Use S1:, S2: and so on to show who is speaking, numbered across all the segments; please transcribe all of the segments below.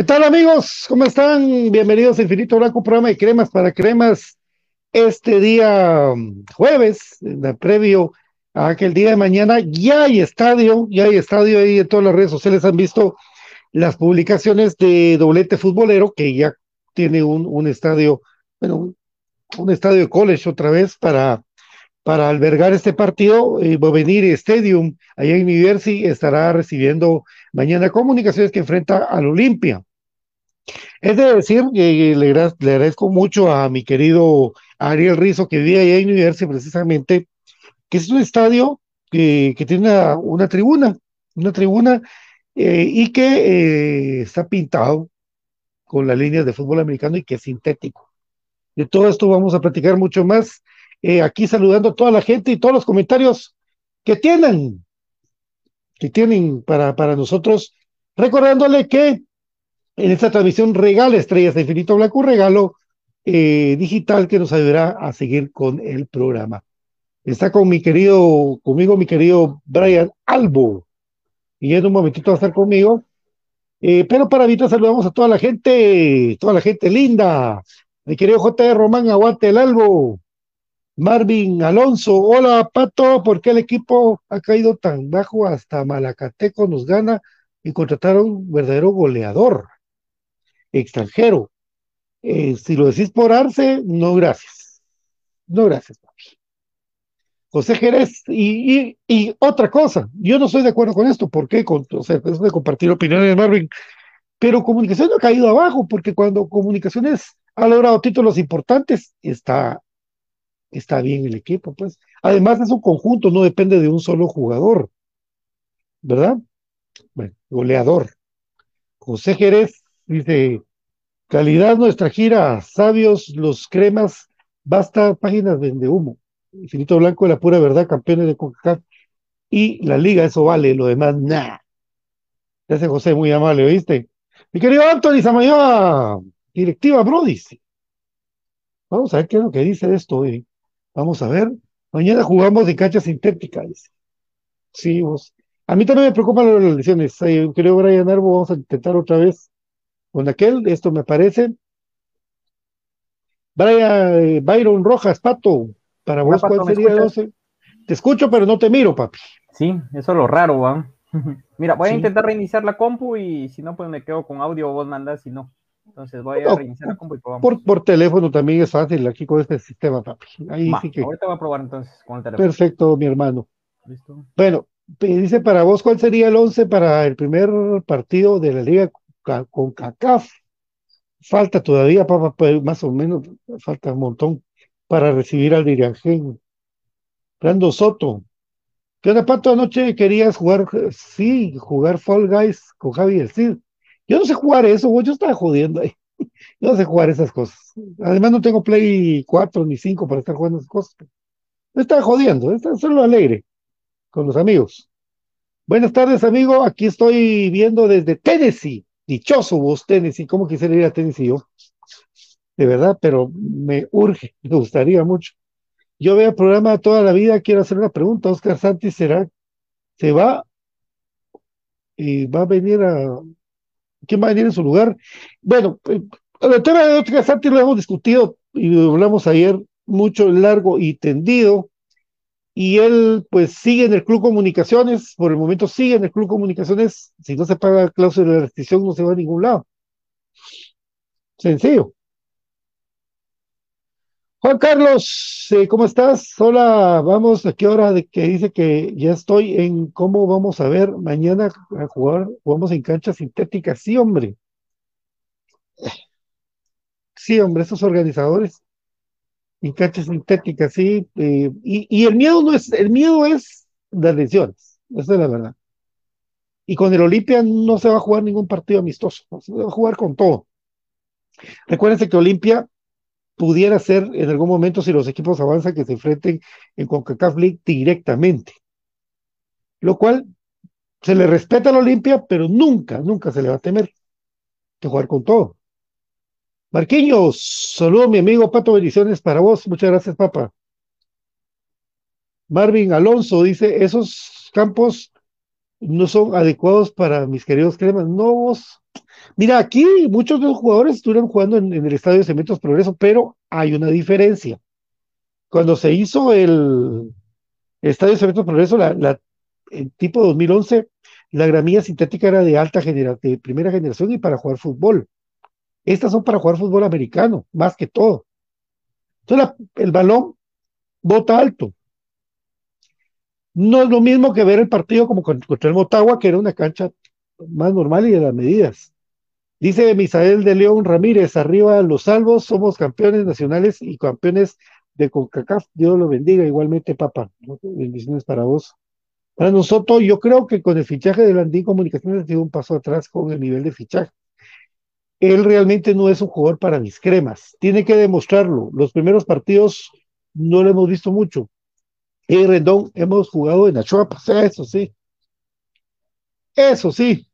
S1: ¿Qué tal amigos? ¿Cómo están? Bienvenidos a Infinito Blanco, programa de cremas para cremas. Este día mm, jueves, previo a aquel día de mañana, ya hay estadio, ya hay estadio ahí en todas las redes sociales. Han visto las publicaciones de Doblete Futbolero, que ya tiene un, estadio, bueno, un, estadio de college otra vez para, para albergar este partido. Eh, venir Stadium, allá en New Jersey, estará recibiendo mañana comunicaciones que enfrenta al Olimpia. Es de decir que le, agradezco mucho a mi querido Ariel Rizo, que vive allá en New precisamente, que es un estadio que, tiene una, tribuna, una tribuna eh, y que eh, está pintado con las líneas de fútbol americano y que es sintético. De todo esto vamos a platicar mucho más. Eh, aquí saludando a toda la gente y todos los comentarios que tienen, que tienen para, para nosotros, recordándole que en esta transmisión regala Estrellas de Infinito Blanco, un regalo eh, digital que nos ayudará a seguir con el programa. Está con mi querido, conmigo mi querido Brian Albo, y en un momentito va a estar conmigo. Eh, pero para ahorita saludamos a toda la gente, toda la gente linda. Mi querido J. Román, aguante el Albo. Marvin Alonso, hola Pato, ¿por qué el equipo ha caído tan bajo hasta Malacateco nos gana y contrataron un verdadero goleador? Extranjero. Eh, si lo decís por Arce, no gracias. No gracias, papi. José Jerez, y, otra cosa, yo no estoy de acuerdo con esto, ¿por qué? Con, o sea, es de compartir opiniones de Marvin, pero comunicación ha caído abajo, porque cuando comunicaciones ha logrado títulos importantes, está, está bien el equipo, pues. Además es un conjunto, no depende de un solo jugador, ¿verdad? Bueno, goleador. José Jerez Dice, calidad nuestra gira, sabios los cremas, basta páginas de humo. Infinito Blanco de la pura verdad, campeones de CONCACAF y la liga, eso vale, lo demás, nada. Ese José muy amable, ¿oíste? Mi querido Anthony Samayoa, directiva Brody. Vamos a ver qué es lo que dice de esto hoy. Vamos a ver. Mañana jugamos de cancha sintética, dice. Sí, vos. A mí también me preocupan las lesiones. creo, Brian Arbo, vamos a intentar otra vez con aquel, esto me parece. Brian, eh, Byron Rojas, Pato, para vos, ¿cuál sería 12? Te escucho, pero no te miro, papi.
S2: Sí, eso es lo raro, ¿va? Mira, voy a intentar reiniciar la compu y si no, pues me quedo con audio, vos mandás, si no. Entonces voy a reiniciar la compu y probamos.
S1: Por, por teléfono también es fácil aquí con este sistema, papi. Ahí sí que...
S2: Ahorita voy a probar entonces con el teléfono.
S1: Perfecto, mi hermano. Listo. Bueno, dice para vos, ¿cuál sería el 11 para el primer partido de la Liga con CACAF. Falta todavía, papá, pues, más o menos, falta un montón para recibir al Diriangén. Brando Soto. ¿Qué onda, Pato? Anoche querías jugar, sí, jugar Fall Guys con Javi el Cid. Yo no sé jugar eso, yo estaba jodiendo ahí. Yo no sé jugar esas cosas. Además, no tengo Play 4 ni 5 para estar jugando esas cosas. Me estaba jodiendo, es solo alegre con los amigos. Buenas tardes, amigo. Aquí estoy viendo desde Tennessee dichoso vos Tennessee, cómo quisiera ir a Tennessee yo, de verdad, pero me urge, me gustaría mucho. Yo veo el programa toda la vida, quiero hacer una pregunta, Oscar Santi será, se va y va a venir a, ¿quién va a venir en su lugar? Bueno, eh, el tema de Oscar Santi lo hemos discutido y lo hablamos ayer mucho, largo y tendido, y él pues sigue en el Club Comunicaciones, por el momento sigue en el Club Comunicaciones, si no se paga cláusula de restricción no se va a ningún lado. Sencillo. Juan Carlos, eh, ¿cómo estás? Hola, vamos, ¿a qué hora de que dice que ya estoy en cómo vamos a ver mañana a jugar? Jugamos en cancha sintética, sí, hombre. Sí, hombre, esos organizadores en cancha sintética, sí. Eh, y, el miedo no es, el miedo es las lesiones, esa es la verdad. Y con el Olimpia no se va a jugar ningún partido amistoso, se va a jugar con todo. Recuérdense que Olimpia pudiera ser en algún momento si los equipos avanzan que se enfrenten en CONCACAF League directamente. Lo cual se le respeta a Olimpia, pero nunca, nunca se le va a temer que jugar con todo. Marquinhos, saludo mi amigo Pato, bendiciones para vos. Muchas gracias, papá. Marvin Alonso dice, esos campos no son adecuados para mis queridos cremas. No, vos. Mira, aquí muchos de los jugadores estuvieron jugando en, el estadio de Cementos Progreso, pero hay una diferencia. Cuando se hizo el, estadio de Cementos Progreso, la, el tipo 2011, la gramilla sintética era de alta generación, de primera generación y para jugar fútbol. Estas son para jugar fútbol americano, más que todo. Entonces el balón bota alto. No es lo mismo que ver el partido como contra el Motagua, que era una cancha más normal y de las medidas. Dice Misael de León Ramírez, arriba los salvos, somos campeones nacionales y campeones de CONCACAF. Dios lo bendiga, igualmente, papá. Bendiciones para vos. Para nosotros, yo creo que con el fichaje de Landín Comunicaciones ha sido un paso atrás con el nivel de fichaje. Él realmente no es un jugador para mis cremas. Tiene que demostrarlo. Los primeros partidos no lo hemos visto mucho. Y Rendón, hemos jugado en Achoapa, eso sí. Eso sí.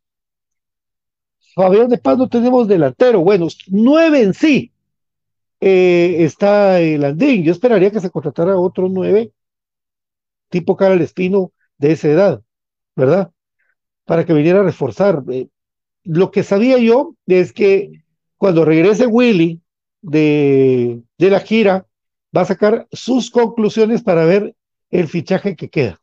S1: Fabián de Paz no tenemos delantero. Bueno, nueve en sí. Eh, está el Landín. Yo esperaría que se contratara otro nueve, tipo Carl Espino, de esa edad, ¿verdad? Para que viniera a reforzar. Eh, lo que sabía yo es que cuando regrese Willy de, de la gira, va a sacar sus conclusiones para ver el fichaje que queda.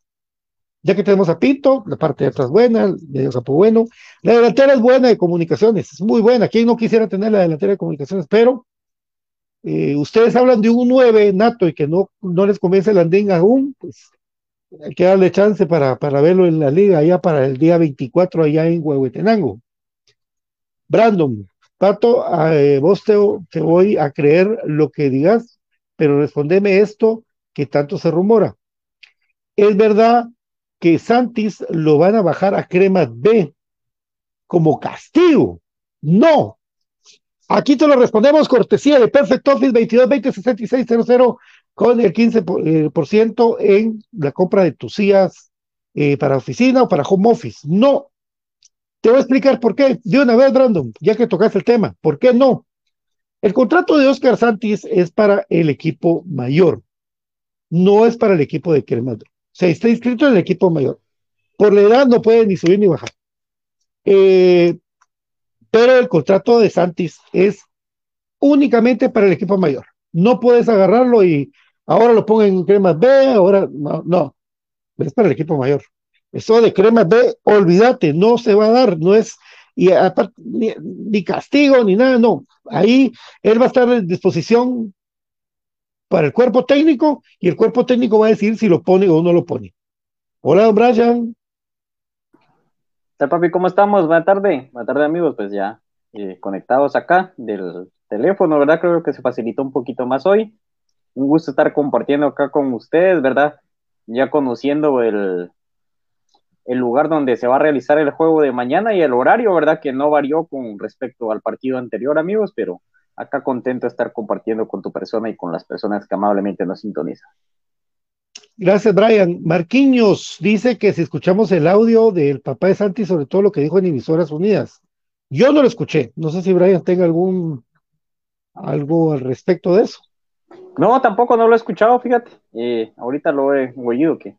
S1: Ya que tenemos a Pinto, la parte de atrás buena, medio sapo bueno, la delantera es buena de comunicaciones, es muy buena. ¿Quién no quisiera tener la delantera de comunicaciones? Pero eh, ustedes hablan de un 9 nato y que no, no les convence el andín aún, pues hay que darle chance para, para verlo en la liga allá para el día 24 allá en Huehuetenango. Brandon, Pato, eh, vos te, voy a creer lo que digas, pero respondeme esto que tanto se rumora. ¿Es verdad que Santis lo van a bajar a Cremas B como castigo? No. Aquí te lo respondemos cortesía de Perfect Office 2220 con el 15% eh, en la compra de tus sillas eh, para oficina o para home office. No. Te voy a explicar por qué. De una vez, Brandon, ya que tocaste el tema. ¿Por qué no? El contrato de Oscar Santis es para el equipo mayor. No es para el equipo de Cremas. O sea, está inscrito en el equipo mayor. Por la edad no puede ni subir ni bajar. Eh, pero el contrato de Santis es únicamente para el equipo mayor. No puedes agarrarlo y ahora lo pongo en cremas B, ahora no, no, es para el equipo mayor. Eso de cremas B, olvídate, no se va a dar, no es, y aparte, ni, castigo ni nada, no. Ahí él va a estar en disposición para el cuerpo técnico y el cuerpo técnico va a decir si lo pone o no lo pone. Hola, Brian.
S3: Hola, papi, ¿cómo estamos? Buenas tardes, buenas tardes, amigos. Pues ya eh, conectados acá del teléfono, ¿verdad? Creo que se facilitó un poquito más hoy un gusto estar compartiendo acá con ustedes, ¿verdad? Ya conociendo el, el lugar donde se va a realizar el juego de mañana y el horario, ¿verdad? Que no varió con respecto al partido anterior, amigos, pero acá contento de estar compartiendo con tu persona y con las personas que amablemente nos sintonizan.
S1: Gracias, Brian. Marquiños dice que si escuchamos el audio del papá de Santi sobre todo lo que dijo en Emisoras Unidas. Yo no lo escuché. No sé si Brian tenga algún algo al respecto de eso.
S3: No, tampoco no lo he escuchado, fíjate. Eh, ahorita lo he oído que.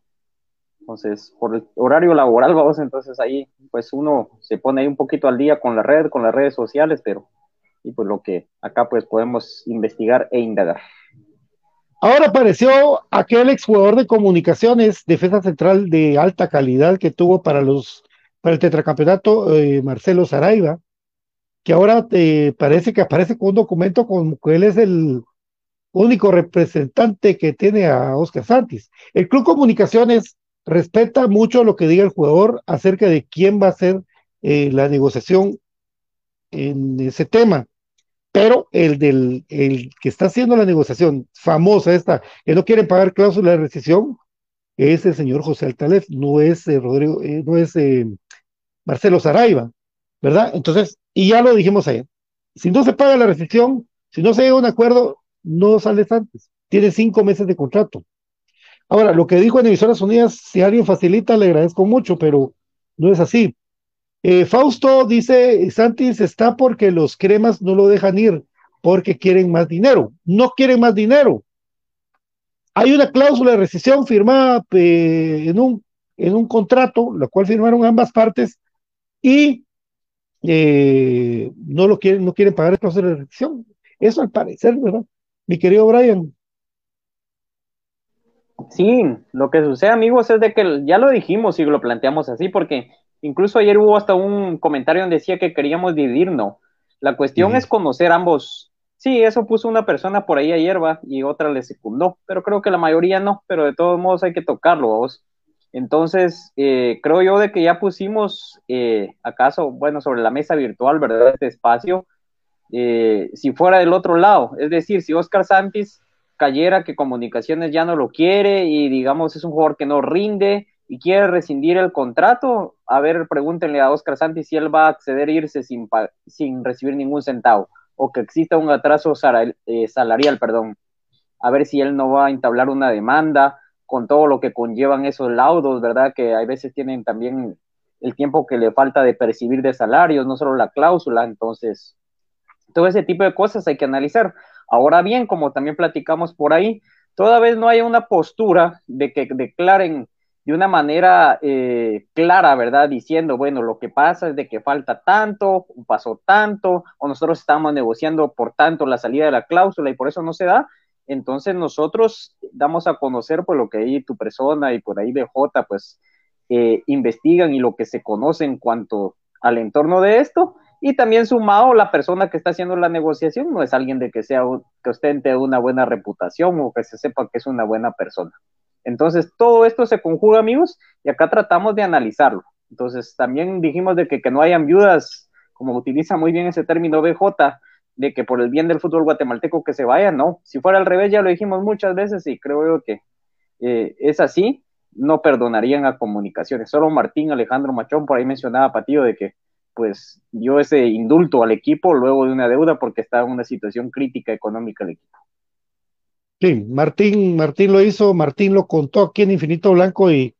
S3: Entonces, por el horario laboral, vamos, entonces ahí, pues uno se pone ahí un poquito al día con la red, con las redes sociales, pero, y pues lo que acá pues podemos investigar e indagar.
S1: Ahora apareció aquel exjugador de comunicaciones, defensa central de alta calidad que tuvo para los, para el tetracampeonato, eh, Marcelo Saraiva, que ahora te parece que aparece con un documento con que él es el único representante que tiene a Oscar Santis. El Club Comunicaciones respeta mucho lo que diga el jugador acerca de quién va a ser eh, la negociación en ese tema. Pero el del el que está haciendo la negociación famosa esta, que no quiere pagar cláusula de rescisión, es el señor José Altalef, no es eh, Rodrigo, eh, no es Marcelo Saraiva, ¿verdad? Entonces, y ya lo dijimos ayer, si no se paga la rescisión, si no se llega a un acuerdo, no sales antes. Tiene cinco meses de contrato. Ahora, lo que dijo en Emisoras Unidas, si alguien facilita, le agradezco mucho, pero no es así. Eh, Fausto dice, Santis está porque los cremas no lo dejan ir, porque quieren más dinero. No quieren más dinero. Hay una cláusula de rescisión firmada eh, en, un, en un contrato, la cual firmaron ambas partes, y eh, no lo quieren, no quieren pagar el cláusula de rescisión. Eso al parecer, ¿verdad? Mi querido Brian.
S3: Sí, lo que sucede, amigos, es de que ya lo dijimos y lo planteamos así, porque incluso ayer hubo hasta un comentario donde decía que queríamos dividirnos. La cuestión es conocer ambos. Sí, eso puso una persona por ahí ayer, va, y otra le secundó, pero creo que la mayoría no, pero de todos modos hay que tocarlo, vos. Entonces, eh, creo yo de que ya pusimos, eh, acaso, bueno, sobre la mesa virtual, ¿verdad? Este espacio, eh, si fuera del otro lado, es decir, si Oscar Santis cayera que Comunicaciones ya no lo quiere y digamos es un jugador que no rinde y quiere rescindir el contrato, a ver, pregúntenle a Oscar Santis si él va a acceder a irse sin, sin recibir ningún centavo o que exista un atraso eh, salarial, perdón. A ver si él no va a entablar una demanda con todo lo que conllevan esos laudos, ¿verdad? Que a veces tienen también el tiempo que le falta de percibir de salarios, no solo la cláusula, entonces todo ese tipo de cosas hay que analizar. Ahora bien, como también platicamos por ahí, toda vez no hay una postura de que declaren de una manera eh, clara, ¿verdad? Diciendo, bueno, lo que pasa es de que falta tanto, pasó tanto, o nosotros estamos negociando por tanto la salida de la cláusula y por eso no se da. Entonces nosotros damos a conocer pues lo que ahí tu persona y por ahí BJ pues eh, investigan y lo que se conoce en cuanto al entorno de esto y también sumado, la persona que está haciendo la negociación no es alguien de que sea que ostente una buena reputación o que se sepa que es una buena persona. Entonces, todo esto se conjuga, amigos, y acá tratamos de analizarlo. Entonces, también dijimos de que, que no hayan viudas, como utiliza muy bien ese término BJ, de que por el bien del fútbol guatemalteco que se vaya, no. Si fuera al revés, ya lo dijimos muchas veces y creo yo que eh, es así, no perdonarían a comunicaciones. Solo Martín Alejandro Machón por ahí mencionaba Patillo de que pues dio ese indulto al equipo luego de una deuda porque estaba en una situación crítica económica el equipo.
S1: Sí, Martín, Martín lo hizo, Martín lo contó aquí en Infinito Blanco y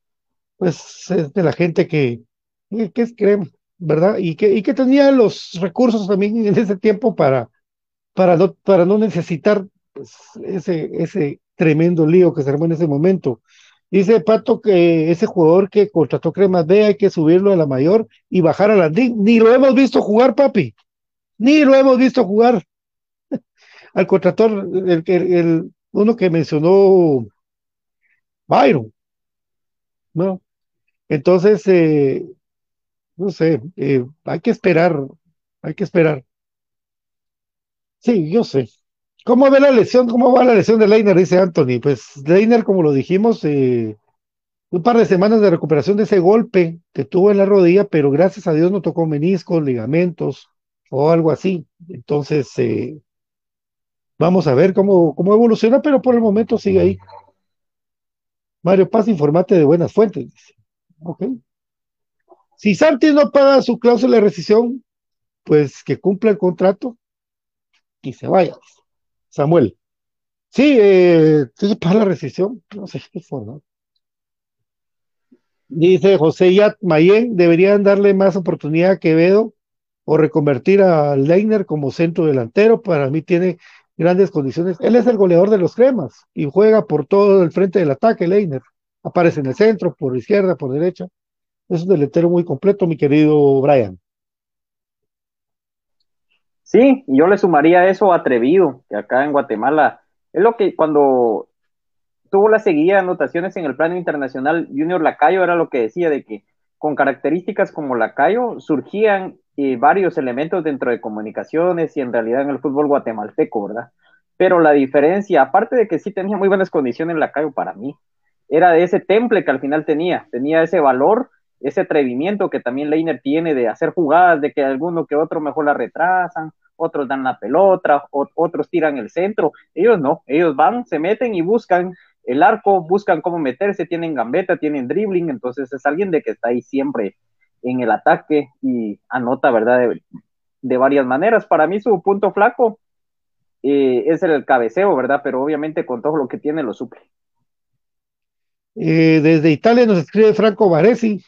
S1: pues es de la gente que, que es crema, ¿verdad? Y que, y que tenía los recursos también en ese tiempo para, para, no, para no necesitar pues, ese, ese tremendo lío que se armó en ese momento. Dice Pato que ese jugador que contrató Cremas B hay que subirlo a la mayor y bajar a la Ni lo hemos visto jugar, papi. Ni lo hemos visto jugar. Al contrator, el, el, uno que mencionó Byron. ¿No? Entonces, eh, no sé, eh, hay que esperar, hay que esperar. Sí, yo sé. ¿Cómo ve la lesión? ¿Cómo va la lesión de Leiner? Dice Anthony. Pues Leiner, como lo dijimos, eh, un par de semanas de recuperación de ese golpe que tuvo en la rodilla, pero gracias a Dios no tocó meniscos, ligamentos o algo así. Entonces, eh, vamos a ver cómo, cómo evoluciona, pero por el momento sigue ahí. Mario Paz, informate de buenas fuentes. Dice. Ok. Si Santi no paga su cláusula de rescisión, pues que cumpla el contrato y se vaya. Samuel. Sí, eh, para la rescisión, no sé qué forma. Dice José Yat Mayen, deberían darle más oportunidad a Quevedo o reconvertir a Leiner como centro delantero. Para mí tiene grandes condiciones. Él es el goleador de los cremas y juega por todo el frente del ataque, Leiner. Aparece en el centro, por izquierda, por derecha. Es un delantero muy completo, mi querido Brian.
S3: Sí, yo le sumaría eso atrevido, que acá en Guatemala es lo que cuando tuvo la seguida de anotaciones en el plano internacional, Junior Lacayo era lo que decía de que con características como Lacayo surgían eh, varios elementos dentro de comunicaciones y en realidad en el fútbol guatemalteco, ¿verdad? Pero la diferencia, aparte de que sí tenía muy buenas condiciones Lacayo para mí, era de ese temple que al final tenía, tenía ese valor ese atrevimiento que también Leiner tiene de hacer jugadas, de que alguno que otro mejor la retrasan, otros dan la pelota, otros tiran el centro. Ellos no, ellos van, se meten y buscan el arco, buscan cómo meterse, tienen gambeta, tienen dribbling, entonces es alguien de que está ahí siempre en el ataque y anota, ¿verdad? De, varias maneras. Para mí su punto flaco eh, es el cabeceo, ¿verdad? Pero obviamente con todo lo que tiene lo suple.
S1: Eh, desde Italia nos escribe Franco Varesi,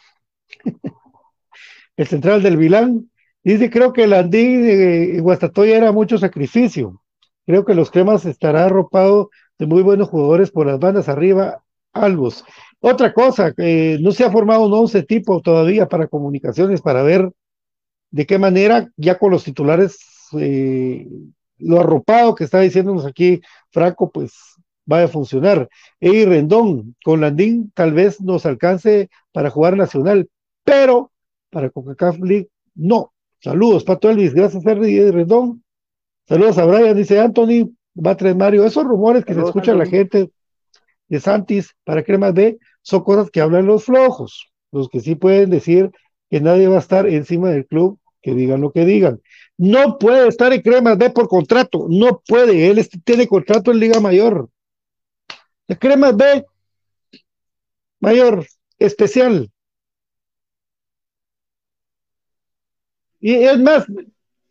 S1: el central del Milán. Dice, creo que el Andín de Guastatoya era mucho sacrificio. Creo que los cremas estará arropado de muy buenos jugadores por las bandas arriba, Albos. Otra cosa, que no se ha formado un once tipo todavía para comunicaciones para ver de qué manera ya con los titulares eh, lo arropado que está diciéndonos aquí Franco, pues va a funcionar. Y Rendón, con Landín tal vez nos alcance para jugar nacional, pero para Coca-Cola League no. Saludos, Pato Elvis, gracias Henry Rendón. Saludos a Brian, dice Anthony, va a traer Mario. Esos rumores que se escucha la gente de Santis para Cremas B son cosas que hablan los flojos, los que sí pueden decir que nadie va a estar encima del club, que digan lo que digan. No puede estar en Cremas B por contrato, no puede, él tiene contrato en Liga Mayor. La Cremas B Mayor, especial. Y es más,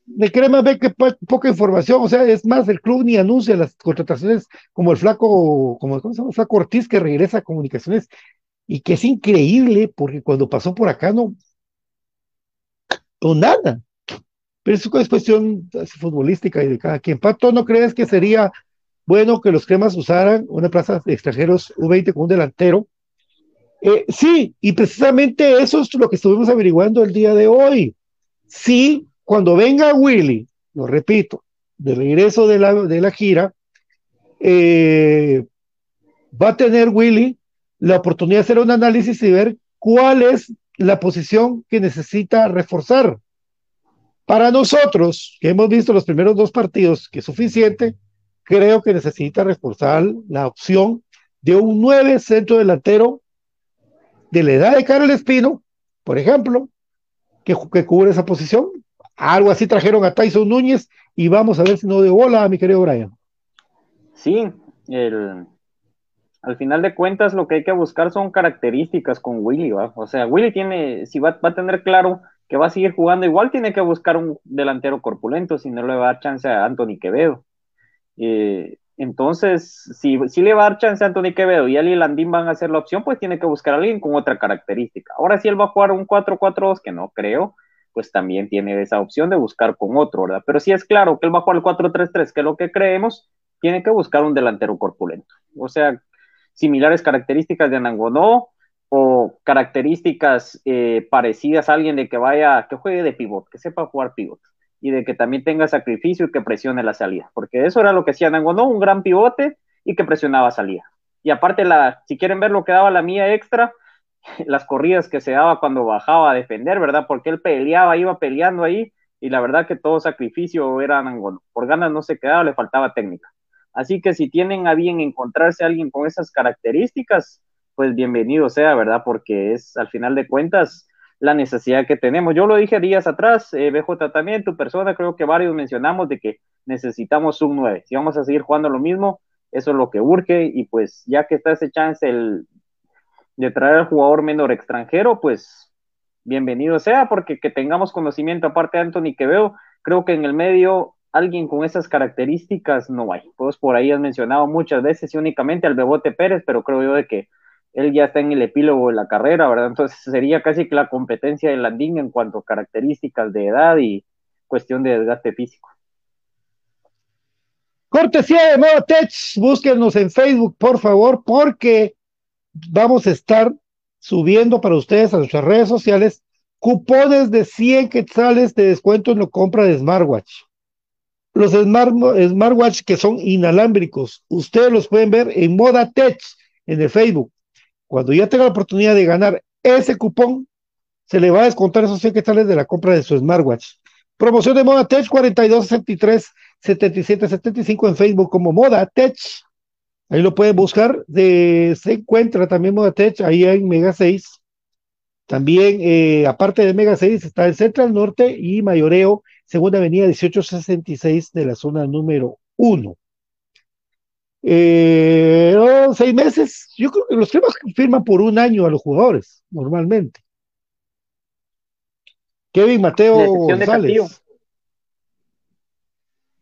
S1: de Cremas B que poca información, o sea, es más, el club ni anuncia las contrataciones como el flaco, como ¿cómo se llama? flaco Ortiz que regresa a comunicaciones y que es increíble porque cuando pasó por acá no, no nada. Pero eso es cuestión futbolística y de cada quien. Pato, ¿no crees que sería bueno que los cremas usaran una plaza de extranjeros U20 con un delantero? Eh, sí, y precisamente eso es lo que estuvimos averiguando el día de hoy. Sí, cuando venga Willy, lo repito, de regreso de la, de la gira, eh, va a tener Willy la oportunidad de hacer un análisis y ver cuál es la posición que necesita reforzar. Para nosotros, que hemos visto los primeros dos partidos, que es suficiente, creo que necesita reforzar la opción de un nueve centro delantero de la edad de Carlos Espino, por ejemplo, que, cubre esa posición. Algo así trajeron a Tyson Núñez y vamos a ver si no de bola, mi querido Brian.
S3: Sí, el, al final de cuentas lo que hay que buscar son características con Willy, ¿va? O sea, Willy tiene, si va, va, a tener claro que va a seguir jugando, igual tiene que buscar un delantero corpulento, si no le va a dar chance a Anthony Quevedo. Eh, entonces, si, si, le va a dar chance a Anthony Quevedo y Ali Landín van a hacer la opción, pues tiene que buscar a alguien con otra característica. Ahora, si él va a jugar un 4-4-2, que no creo, pues también tiene esa opción de buscar con otro, ¿verdad? Pero si es claro que él va a jugar el 4-3-3, que es lo que creemos, tiene que buscar un delantero corpulento. O sea, similares características de Anangonó o características eh, parecidas a alguien de que vaya, que juegue de pivot, que sepa jugar pivot y de que también tenga sacrificio y que presione la salida, porque eso era lo que hacía Anangonó, un gran pivote y que presionaba salida. Y aparte, la, si quieren ver lo que daba la mía extra, las corridas que se daba cuando bajaba a defender, ¿verdad? Porque él peleaba, iba peleando ahí, y la verdad que todo sacrificio era Anangonó. Por ganas no se quedaba, le faltaba técnica. Así que si tienen a bien encontrarse alguien con esas características, pues bienvenido sea, ¿verdad? Porque es al final de cuentas la necesidad que tenemos. Yo lo dije días atrás, eh, BJ también, tu persona, creo que varios mencionamos de que necesitamos un 9. Si vamos a seguir jugando lo mismo, eso es lo que urge y pues ya que está ese chance el, de traer al jugador menor extranjero, pues bienvenido sea, porque que tengamos conocimiento aparte de Anthony que veo, creo que en el medio alguien con esas características no hay. Pues por ahí has mencionado muchas veces y únicamente al Bebote Pérez, pero creo yo de que él ya está en el epílogo de la carrera, ¿verdad? Entonces sería casi que la competencia de Landín en cuanto a características de edad y cuestión de desgaste físico.
S1: Cortesía de Moda Tech, búsquenos en Facebook, por favor, porque vamos a estar subiendo para ustedes a nuestras redes sociales cupones de 100 quetzales de descuento en la compra de smartwatch. Los smart, smartwatch que son inalámbricos, ustedes los pueden ver en Moda Tech en el Facebook. Cuando ya tenga la oportunidad de ganar ese cupón, se le va a descontar esos 100 quetzales de la compra de su smartwatch. Promoción de Moda Tech 4263 7775 en Facebook como Moda Tech. Ahí lo pueden buscar. Se encuentra también Moda Tech ahí en Mega 6. También, eh, aparte de Mega 6, está en Central Norte y Mayoreo Segunda Avenida 1866 de la zona número 1. Eh, seis meses, yo creo que los cremas firman por un año a los jugadores, normalmente. Kevin Mateo González.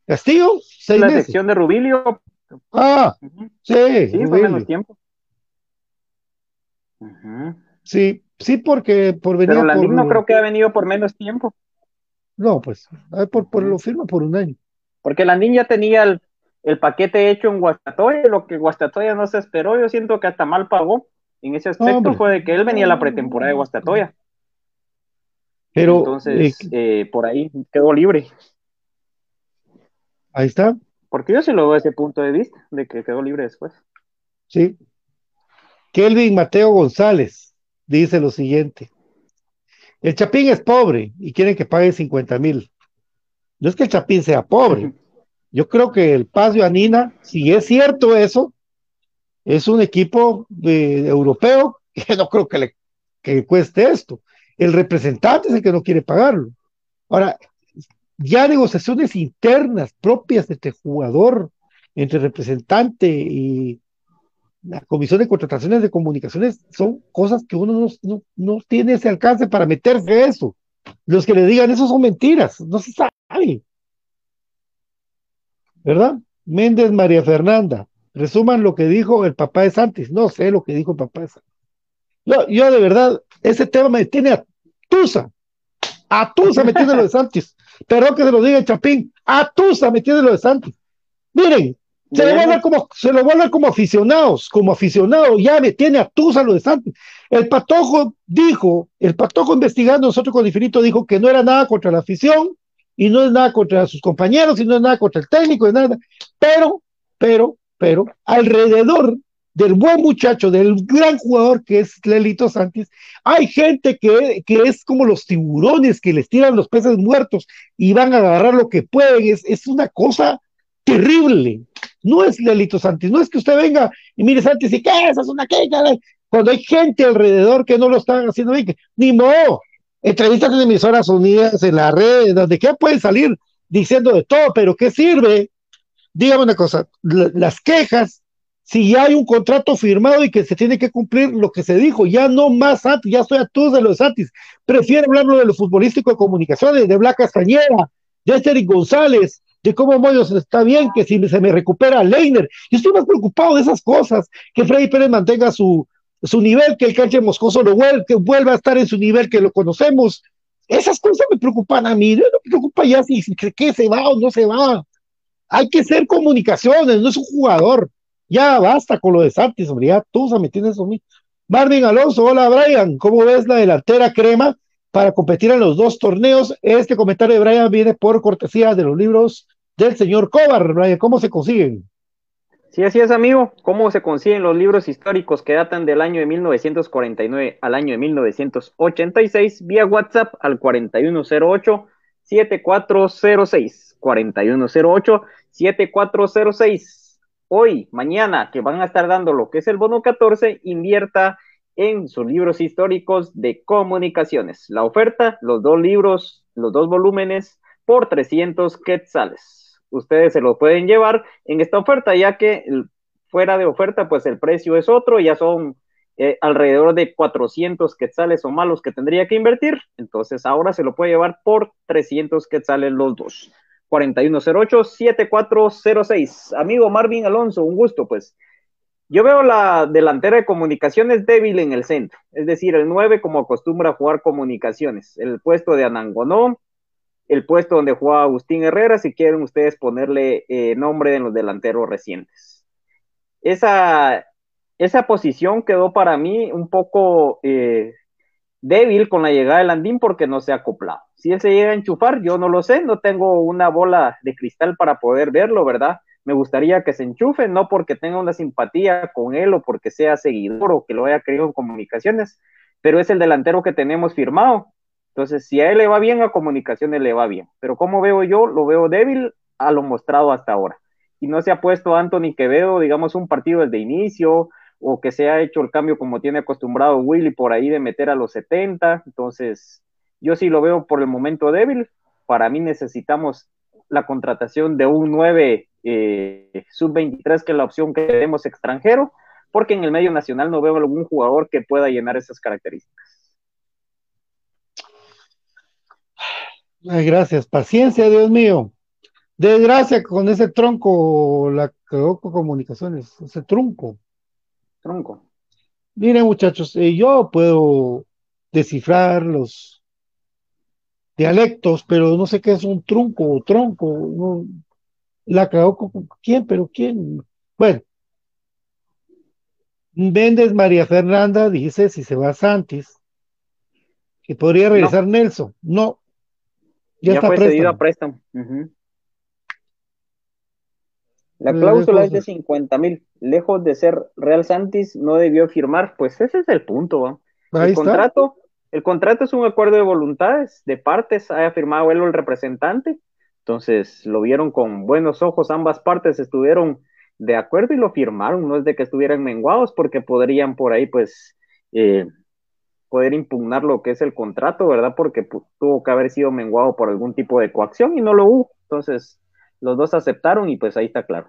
S1: Castillo, seis
S3: La
S1: meses.
S3: de Rubilio.
S1: Ah, sí,
S3: Sí, fue menos tiempo.
S1: Sí, sí, porque por venir
S3: Pero
S1: por,
S3: no creo que ha venido por menos tiempo.
S1: no, pues, por, por lo firma por un año.
S3: Porque Landín ya tenía el, el paquete hecho en Guastatoya, lo que Guastatoya no se esperó, yo siento que hasta mal pagó. En ese aspecto
S1: Hombre.
S3: fue de que él venía a la pretemporada de Guastatoya.
S1: Pero
S3: Entonces,
S1: eh,
S3: eh, por ahí quedó libre.
S1: ahí está,
S3: Porque yo sí lo veo ese punto de vista, de que quedó libre después.
S1: sí. Kelvin Mateo González dice lo siguiente. El Chapín es pobre y quieren que pague 50 mil. No es que el Chapín sea pobre. Yo creo que el Paz de Anina, si es cierto eso, es un equipo de- europeo que no creo que le que cueste esto. El representante es el que no quiere pagarlo. Ahora, ya negociaciones internas propias entre jugador, entre representante y la comisión de contrataciones de comunicaciones son cosas que uno no, no- no tiene ese alcance para meterse a eso. Los que le digan eso son mentiras, no se sabe. ¿Verdad? Méndez María Fernanda, resuman lo que dijo el papá de Santis. No sé lo que dijo el papá de Santis. Yo, yo de verdad, ese tema me tiene a Tusa. A Tusa me tiene lo de Santis. Perdón que se lo diga el Chapín. A Tusa me tiene lo de Santis. Miren, se lo a hablar como, se lo a como aficionados, como aficionado, ya me tiene a Tusa lo de Santis. El Patojo dijo, el Patojo investigando nosotros con Infinito dijo que no era nada contra la afición y no es nada contra sus compañeros y no es nada contra el técnico, es nada, pero, pero, pero, alrededor del buen muchacho, del gran jugador que es Lelito Santis, hay gente que, que es como los tiburones que les tiran los peces muertos y van a agarrar lo que pueden, es, es una cosa terrible. No es Lelito Santis, no es que usted venga y mire Santis y qué, esa es una queja, cuando hay gente alrededor que no lo están haciendo bien, que- ni modo, entrevistas en emisoras unidas, en la red, donde qué pueden salir diciendo de todo, pero ¿qué sirve? Dígame una cosa, la- las quejas, si ya hay un contrato firmado y que se tiene que cumplir lo que se dijo, ya no más Santis, ya estoy a todos de los Santis, prefiero hablarlo de lo futbolístico de comunicaciones, de Blanca Castañeda, de Esther González, de cómo Moyos está bien, que si se me recupera Leiner, yo estoy más preocupado de esas cosas, que Freddy Pérez mantenga su, su nivel, que el canche moscoso lo que vuelva a estar en su nivel, que lo conocemos. Esas cosas me preocupan a mí, no me preocupa ya si, que se va o no se va. Hay que ser comunicaciones, no es un jugador. Ya basta con lo de Santis, hombre, ya tú me tienes a. Marvin Alonso, hola Brian, ¿cómo ves la delantera crema para competir en los dos torneos? Este comentario de Brian viene por cortesía de los libros del señor Cobar, Brian, ¿cómo se consiguen?
S3: Sí, así es, amigo. ¿Cómo se consiguen los libros históricos que datan del año de 1949 al año de 1986? Vía WhatsApp al 4108-7406. 4108-7406. Hoy, mañana, que van a estar dando lo que es el bono 14, invierta en sus libros históricos de comunicaciones. La oferta, los dos libros, los dos volúmenes, por 300 quetzales. Ustedes se los pueden llevar en esta oferta, ya que fuera de oferta, pues el precio es otro, ya son eh, alrededor de 400 quetzales o malos que tendría que invertir. Entonces ahora se lo puede llevar por 300 quetzales los dos. 4108-7406. Amigo Marvin Alonso, un gusto, pues. Yo veo la delantera de comunicaciones débil en el centro, es decir, el 9 como acostumbra jugar comunicaciones, el puesto de Anangonó, el puesto donde jugaba Agustín Herrera, si quieren ustedes ponerle eh, nombre en los delanteros recientes. Esa, esa posición quedó para mí un poco eh, débil con la llegada de Landín porque no se ha acoplado. Si él se llega a enchufar, yo no lo sé, no tengo una bola de cristal para poder verlo, ¿verdad? Me gustaría que se enchufe, no porque tenga una simpatía con él o porque sea seguidor o que lo haya querido en comunicaciones, pero es el delantero que tenemos firmado. Entonces, si a él le va bien, a comunicaciones le va bien. Pero como veo yo, lo veo débil a lo mostrado hasta ahora. Y no se ha puesto Anthony Quevedo, digamos, un partido desde inicio, o que se ha hecho el cambio como tiene acostumbrado Willy por ahí de meter a los 70. Entonces, yo sí lo veo por el momento débil. Para mí necesitamos la contratación de un 9 eh, sub-23, que es la opción que tenemos extranjero, porque en el medio nacional no veo algún jugador que pueda llenar esas características.
S1: Ay, gracias, paciencia, Dios mío. Desgracia con ese tronco, la con comunicaciones, ese trunco.
S3: Tronco.
S1: Miren, muchachos, eh, yo puedo descifrar los dialectos, pero no sé qué es un trunco o tronco. no- la cagó con quién, pero quién. Bueno, Méndez María Fernanda dice si se va a Santis, que podría regresar Nelson. No, ya,
S3: fue cedido a
S1: préstamo.
S3: La cláusula es de
S1: cosas.
S3: 50 mil. Lejos de ser Real Santis, no debió firmar. Pues ese es el punto. ¿va?
S1: Ahí
S3: El
S1: está.
S3: contrato, el contrato es un acuerdo de voluntades, de partes, haya firmado él o el representante. Entonces lo vieron con buenos ojos, ambas partes estuvieron de acuerdo y lo firmaron. No es de que estuvieran menguados, porque podrían por ahí, pues, eh, poder impugnar lo que es el contrato, ¿verdad? Porque pu- tuvo que haber sido menguado por algún tipo de coacción y no lo hubo. Entonces, los dos aceptaron y pues ahí está claro.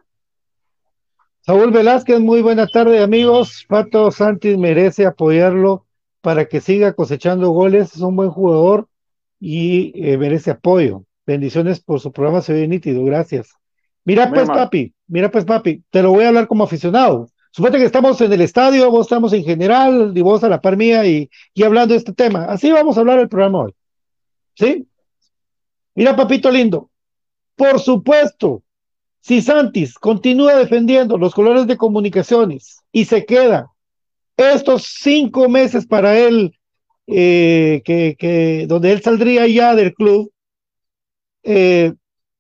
S1: Saúl Velázquez, muy buena tarde, amigos. Pato Santis merece apoyarlo para que siga cosechando goles. Es un buen jugador y eh, merece apoyo. Bendiciones por su programa, se ve nítido, gracias. Mira
S3: Muy
S1: pues,
S3: amable.
S1: papi, mira pues, papi, te lo voy a hablar como aficionado. Suponte que estamos en el estadio, vos estamos en general, y vos a la par mía y, y hablando de este tema. Así vamos a hablar el programa hoy. ¿Sí? Mira, papito lindo, por supuesto, si Santis continúa defendiendo los colores de comunicaciones y se queda estos cinco meses para él, eh, que, que donde él saldría ya del club, eh,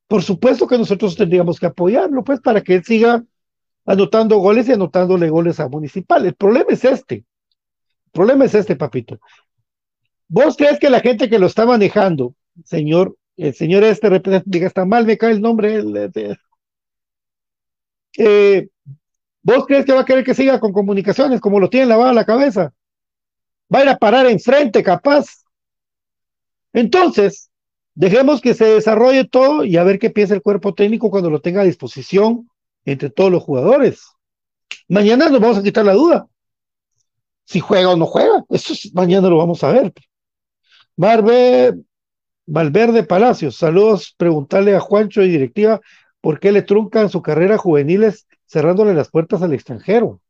S1: por supuesto que nosotros tendríamos que apoyarlo, pues, para que él siga anotando goles y anotándole goles a Municipal. El problema es este. El problema es este, papito. ¿Vos crees que la gente que lo está manejando, señor, el señor este representante, está mal, me cae el nombre, el- eh, ¿vos crees que va a querer que siga con comunicaciones como lo tiene lavado la cabeza? Va a ir a parar enfrente, capaz. Entonces, dejemos que se desarrolle todo y a ver qué piensa el cuerpo técnico cuando lo tenga a disposición entre todos los jugadores. Mañana nos vamos a quitar la duda. Si juega o no juega, eso es- mañana lo vamos a ver. Marve, Valverde Palacios, saludos, preguntarle a Juancho y directiva por qué le truncan su carrera juveniles cerrándole las puertas al extranjero.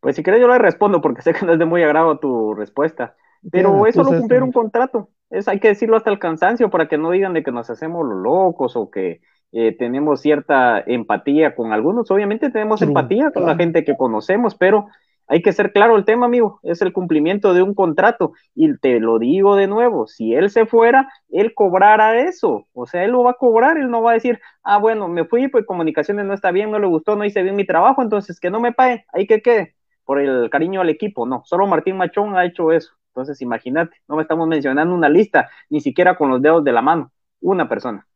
S3: Pues si quieres yo le respondo porque sé que no es de muy agrado tu respuesta. Pero eso lo
S1: entonces,
S3: cumplir un contrato. Es, hay que decirlo hasta el cansancio para que no digan de que nos hacemos los locos o que eh, tenemos cierta empatía con algunos. Obviamente tenemos empatía con la gente que conocemos, pero hay que ser claro el tema, amigo. Es el cumplimiento de un contrato. Y te lo digo de nuevo, si él se fuera, él cobrara eso. O sea, él lo va a cobrar, él no va a decir, ah, bueno, me fui, pues comunicaciones no está bien, no le gustó, no hice bien mi trabajo, entonces que no me pague, ahí que quede, por el cariño al equipo. No, solo Martín Machón ha hecho eso. Entonces, imagínate, no me estamos mencionando una lista, ni siquiera con los dedos de la mano, una persona.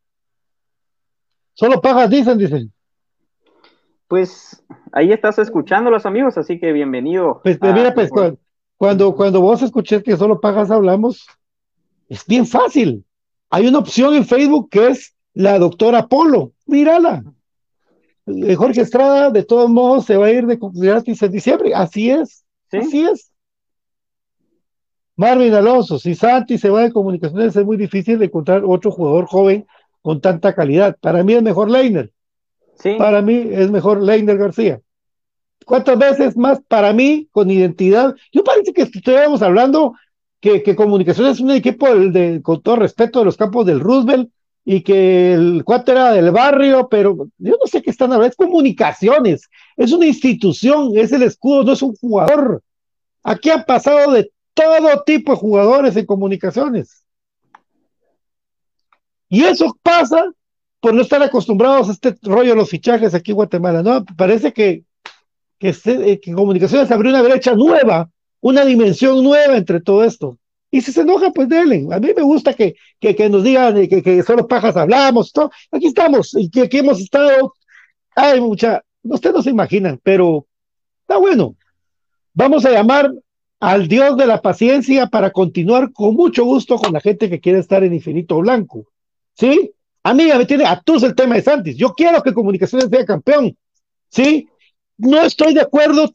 S1: Solo pagas, dicen, dicen.
S3: Pues ahí estás escuchando los amigos, así que bienvenido.
S1: Pues,
S3: a-
S1: mira, pues cu- cuando, cuando vos escuches que solo pagas, hablamos, es bien fácil. Hay una opción en Facebook que es la doctora Polo. Mírala. Eh, Jorge Estrada, de todos modos, se va a ir de gratis en diciembre. Así es.
S3: ¿Sí?
S1: Así es. Marvin Alonso, si Santi se va de comunicaciones, es muy difícil de encontrar otro jugador joven con tanta calidad. Para mí es mejor Leiner.
S3: Sí,
S1: Para mí es mejor Leiner García. ¿Cuántas veces más para mí con identidad? Yo parece que estuviéramos hablando que, que Comunicaciones es un equipo del- de, con todo respeto de los campos del Roosevelt y que el cuate era del barrio, pero yo no sé qué están hablando. Es Comunicaciones, es una institución, es el escudo, no es un jugador. Aquí han pasado de todo tipo de jugadores en Comunicaciones. Y eso pasa por no estar acostumbrados a este rollo de los fichajes aquí en Guatemala, ¿no? Parece que, que, se- eh, que Comunicaciones abrió una brecha nueva, una dimensión nueva entre todo esto. Y si se enoja, pues dele. A mí me gusta que, que, nos digan que, que solo pajas hablamos, todo. Aquí estamos, y que aquí hemos estado. Ay, mucha, ustedes no se imaginan, pero está bueno. Vamos a llamar al Dios de la paciencia para continuar con mucho gusto con la gente que quiere estar en Infinito Blanco. ¿Sí? Amiga, me tiene atus el tema de Santis. Yo quiero que Comunicaciones sea campeón. ¿Sí? No estoy de acuerdo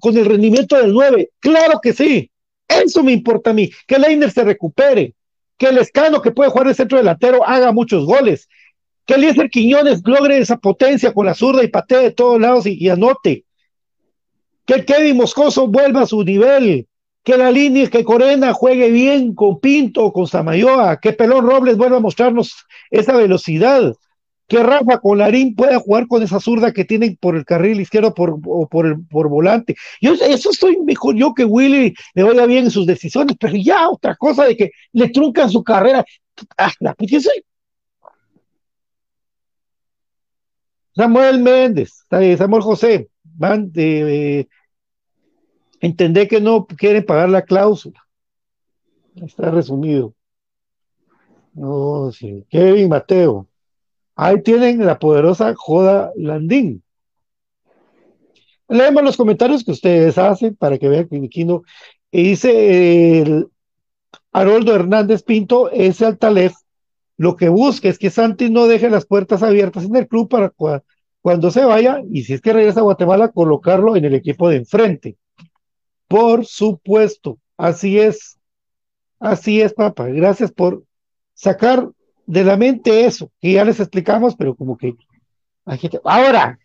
S1: con el rendimiento del 9. Claro que sí. Eso me importa a mí. Que Leiner se recupere. Que el escano que puede jugar de centro delantero haga muchos goles. Que Eliezer Quiñones logre esa potencia con la zurda y patee de todos lados y, y anote. Que Kevin Moscoso vuelva a su nivel. Que la línea, que Corena juegue bien con Pinto, con Samayoa. Que Pelón Robles vuelva a mostrarnos esa velocidad que Rafa Colarín pueda jugar con esa zurda que tienen por el carril izquierdo por, o por por volante. Yo eso estoy mejor yo que Willy le vaya bien en sus decisiones, pero ya otra cosa de que le truncan su carrera. Ah, la. Samuel Méndez, Samuel José, van de entender que no quieren pagar la cláusula. Está resumido. No, sí. Kevin Mateo. Ahí tienen la poderosa Joda Landín. Leemos los comentarios que ustedes hacen para que vean que Viquino dice el Haroldo Hernández Pinto, ese Altalef, lo que busca es que Santi no deje las puertas abiertas en el club para cuando se vaya, y si es que regresa a Guatemala, colocarlo en el equipo de enfrente. Por supuesto, así es. Así es, papá. Gracias por sacar de la mente eso, que ya les explicamos, pero como que Ahora,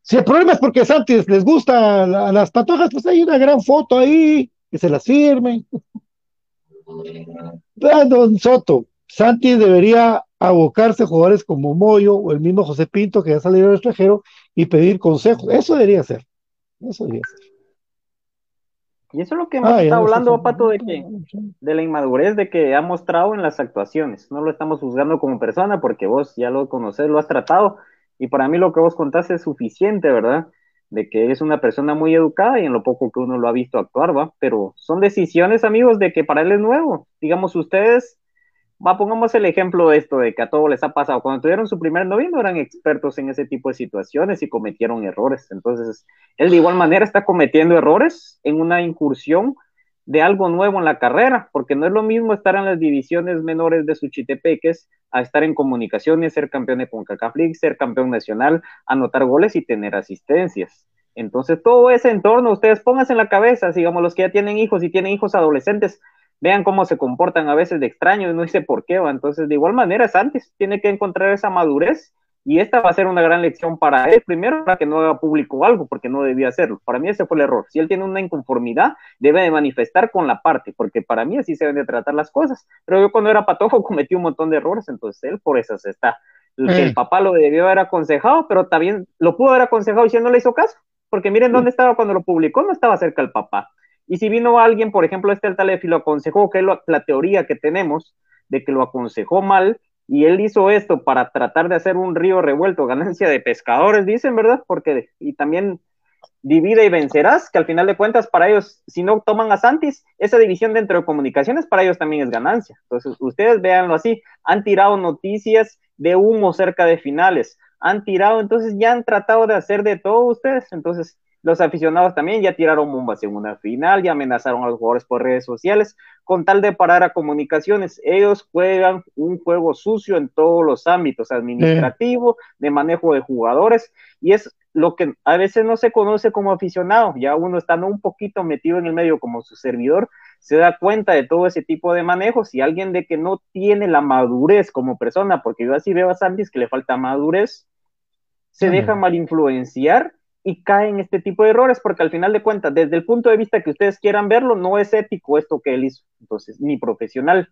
S1: si el problema es porque Santi les gusta las patojas, pues hay una gran foto ahí, que se las firmen. Don Soto, Santi debería abocarse a jugadores como Moyo o el mismo José Pinto que ya salido del extranjero y pedir consejos. Eso debería ser. Eso debería ser.
S3: Y eso es lo que hemos estado hablando, Pato, de que de la inmadurez de que ha mostrado en las actuaciones. No lo estamos juzgando como persona porque vos ya lo conoces, lo has tratado. Y para mí lo que vos contaste es suficiente, ¿verdad? De que es una persona muy educada y en lo poco que uno lo ha visto actuar, ¿va? Pero son decisiones, amigos, de que para él es nuevo. Digamos, ustedes Va, pongamos el ejemplo de esto, de que a todos les ha pasado. Cuando tuvieron su primer novio no eran expertos en ese tipo de situaciones y cometieron errores. Entonces, él de igual manera está cometiendo errores en una incursión de algo nuevo en la carrera, porque no es lo mismo estar en las divisiones menores de Suchitepeques a estar en comunicaciones, ser campeón de CONCACAF ser campeón nacional, anotar goles y tener asistencias. Entonces, todo ese entorno, ustedes pónganse en la cabeza, digamos, los que ya tienen hijos y tienen hijos adolescentes, vean cómo se comportan a veces de extraño y no dice por qué, ¿va? entonces de igual manera Santis tiene que encontrar esa madurez y esta va a ser una gran lección para él, primero para que no haga público algo, porque no debía hacerlo, para mí ese fue el error, si él tiene una inconformidad, debe de manifestar con la parte, porque para mí así se deben de tratar las cosas, pero yo cuando era patojo cometí un montón de errores, entonces él por eso se está, el, el papá lo debió haber aconsejado, pero también lo pudo haber aconsejado y si no le hizo caso, porque miren dónde estaba cuando lo publicó, no estaba cerca el papá, y si vino alguien, por ejemplo, este Altalef y lo aconsejó, que es la teoría que tenemos de que lo aconsejó mal, y él hizo esto para tratar de hacer un río revuelto, ganancia de pescadores, dicen, ¿verdad? Porque, y también divide y vencerás, que al final de cuentas para ellos, si no toman a Santis, esa división dentro de comunicaciones para ellos también es ganancia. Entonces, ustedes véanlo así, han tirado noticias de humo cerca de finales, han tirado, entonces ya han tratado de hacer de todo ustedes, entonces los aficionados también ya tiraron bombas en una final, ya amenazaron a los jugadores por redes sociales, con tal de parar a comunicaciones. Ellos juegan un juego sucio en todos los ámbitos, administrativo, de manejo de jugadores, y es lo que a veces no se conoce como aficionado, ya uno estando un poquito metido en el medio como su servidor, se da cuenta de todo ese tipo de manejos y alguien de que no tiene la madurez como persona, porque yo así veo a Sandis que le falta madurez, se deja mal influenciar y cae en este tipo de errores, porque al final de cuentas, desde el punto de vista que ustedes quieran verlo, no es ético esto que él hizo, entonces, ni profesional.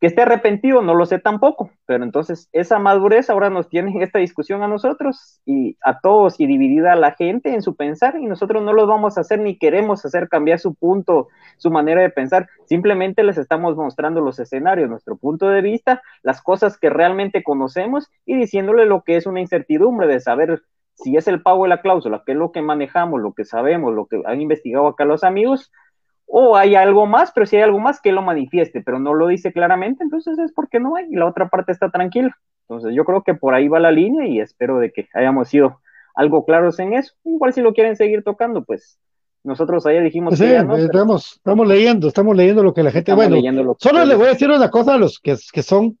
S3: Que esté arrepentido, no lo sé tampoco, pero entonces esa madurez ahora nos tiene en esta discusión a nosotros y a todos y dividida a la gente en su pensar y nosotros no los vamos a hacer ni queremos hacer cambiar su punto, su manera de pensar, simplemente les estamos mostrando los escenarios, nuestro punto de vista, las cosas que realmente conocemos y diciéndole lo que es una incertidumbre de saber si es el pago de la cláusula, que es lo que manejamos, lo que sabemos, lo que han investigado acá los amigos, o hay algo más, pero si hay algo más que lo manifieste, pero no lo dice claramente, entonces es porque no hay, y la otra parte está tranquila. Entonces yo creo que por ahí va la línea y espero de que hayamos sido algo claros en eso. Igual si lo quieren seguir tocando, pues nosotros ahí dijimos
S1: sí, estamos, estamos leyendo, estamos leyendo lo que la gente, bueno, solo le voy a decir una cosa a los que, que son,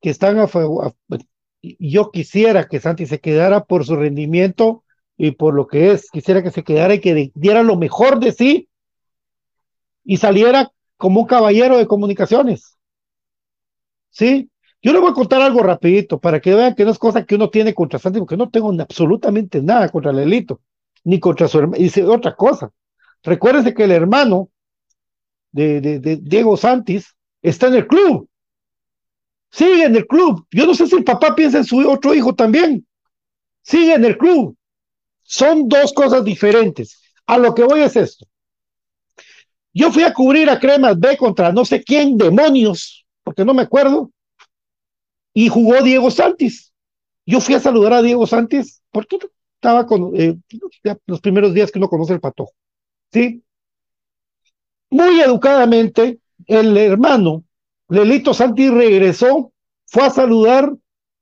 S1: que están a, a, yo quisiera que Santi se quedara por su rendimiento y por lo que es, quisiera que se quedara y que diera lo mejor de sí y saliera como un caballero de comunicaciones. ¿Sí? Yo le voy a contar algo rapidito para que vean que no es cosa que uno tiene contra Santis, porque no tengo absolutamente nada contra Lelito, ni contra su hermano. Y otra cosa, recuérdense que el hermano de, de, Diego Santis está en el club. Sigue en el club. Yo no sé si el papá piensa en su otro hijo también. Sigue en el club. Son dos cosas diferentes. A lo que voy es esto. Yo fui a cubrir a Cremas B contra no sé quién, demonios, porque no me acuerdo, y jugó Diego Santis. Yo fui a saludar a Diego Santis porque estaba con eh, los primeros días que uno conoce el patojo. ¿Sí? Muy educadamente, el hermano Lelito Santis regresó, fue a saludar,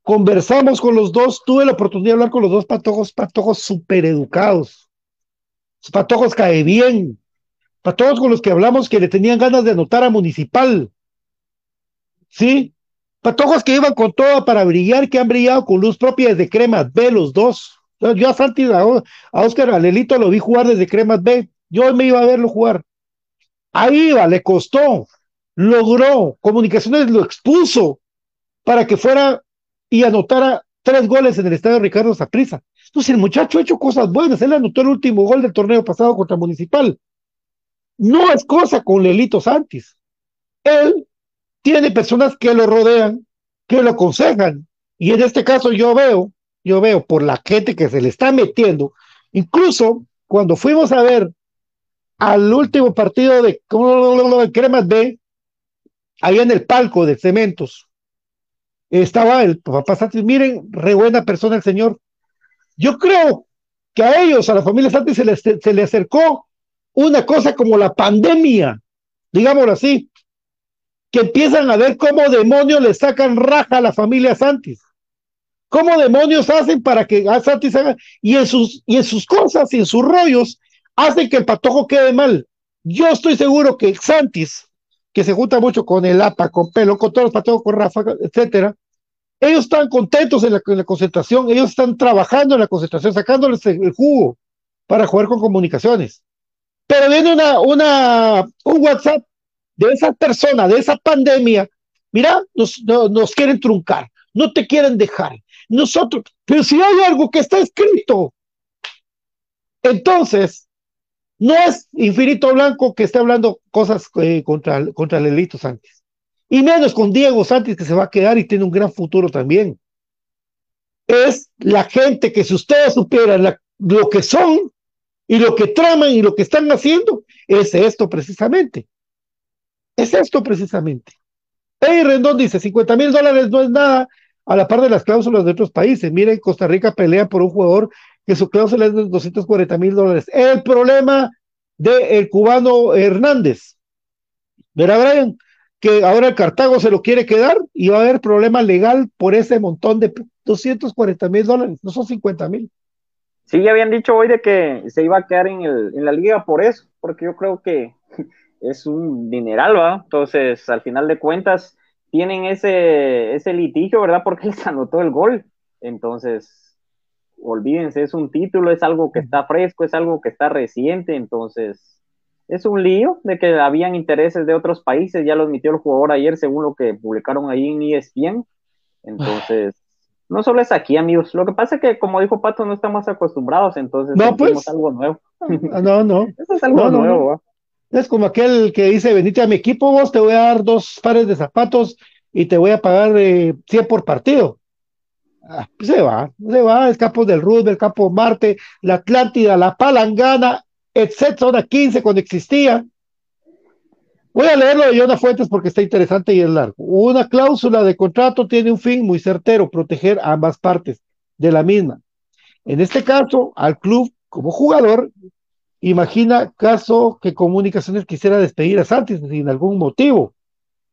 S1: conversamos con los dos, tuve la oportunidad de hablar con los dos patojos, patojos súper educados. Patojos cae bien. Patojos con los que hablamos que le tenían ganas de anotar a Municipal. ¿Sí? Patojos que iban con todo para brillar, que han brillado con luz propia desde Cremas B, los dos. Yo a Santi, a, Oscar, a Lelito lo vi jugar desde Cremas B. Yo me iba a verlo jugar. Ahí iba, le costó, logró, Comunicaciones lo expuso para que fuera y anotara tres goles en el estadio Ricardo Zaprisa. Entonces el muchacho ha hecho cosas buenas, él anotó el último gol del torneo pasado contra Municipal. No es cosa con Lelito Santis. Él tiene personas que lo rodean, que lo aconsejan. Y en este caso yo veo, yo veo por la gente que se le está metiendo, incluso cuando fuimos a ver al último partido de Cremas B, ahí en el palco de Cementos, estaba el papá Santis, miren, re buena persona el señor. Yo creo que a ellos, a la familia Santis, se les, se le acercó una cosa como la pandemia, digámoslo así, que empiezan a ver cómo demonios le sacan raja a la familia Santis. ¿Cómo demonios hacen para que a Santis haga? Y en sus, y en sus cosas y en sus rollos hacen que el patojo quede mal. Yo estoy seguro que Santis, que se junta mucho con el APA, con Pelo, con todos los patojos, con Rafa, etcétera, ellos están contentos en la, en la, concentración, ellos están trabajando en la concentración, sacándoles el jugo para jugar con comunicaciones. Pero viene una, una, un WhatsApp de esa persona, de esa pandemia, mira, nos, nos quieren truncar, no te quieren dejar. Nosotros, pero si hay algo que está escrito, entonces, no es Infinito Blanco que esté hablando cosas eh, contra, contra Lelito Sánchez. Y menos con Diego Sánchez que se va a quedar y tiene un gran futuro también. Es la gente que si ustedes supieran lo que son y lo que traman y lo que están haciendo, es esto precisamente. Es esto precisamente. Hey, Rendón dice, 50 mil dólares no es nada a la par de las cláusulas de otros países. Miren, Costa Rica pelea por un jugador que su cláusula es de 240 mil dólares. El problema del cubano Hernández. Verá, Brian, que ahora el Cartago se lo quiere quedar y va a haber problema legal por ese montón de 240 mil dólares, no son 50 mil.
S3: Sí, ya habían dicho hoy de que se iba a quedar en, el, en la liga por eso, porque yo creo que es un dineral, ¿va? Entonces, al final de cuentas, tienen ese, ese litigio, ¿verdad? Porque les anotó el gol. Entonces, olvídense, es un título, es algo que está fresco, es algo que está reciente, entonces, es un lío de que habían intereses de otros países, ya lo admitió el jugador ayer, según lo que publicaron ahí en ESPN. Entonces, no solo es aquí, amigos. Lo que pasa es que, como dijo Pato, no estamos acostumbrados, entonces
S1: no, pues,
S3: algo nuevo.
S1: No, no.
S3: Eso es algo nuevo. ¿va?
S1: Es como aquel que dice, venite a mi equipo, vos te voy a dar dos pares de zapatos y te voy a pagar eh, 100 por partido. Ah, pues se va, se va, el campo del Roosevelt, el campo Marte, la Atlántida, la Palangana, etcétera, zona 15 cuando existía. Voy a leerlo de Jonah Fuentes porque está interesante y es largo. Una cláusula de contrato tiene un fin muy certero, proteger a ambas partes de la misma. En este caso, al club como jugador Imagina caso que Comunicaciones quisiera despedir a Santis sin algún motivo,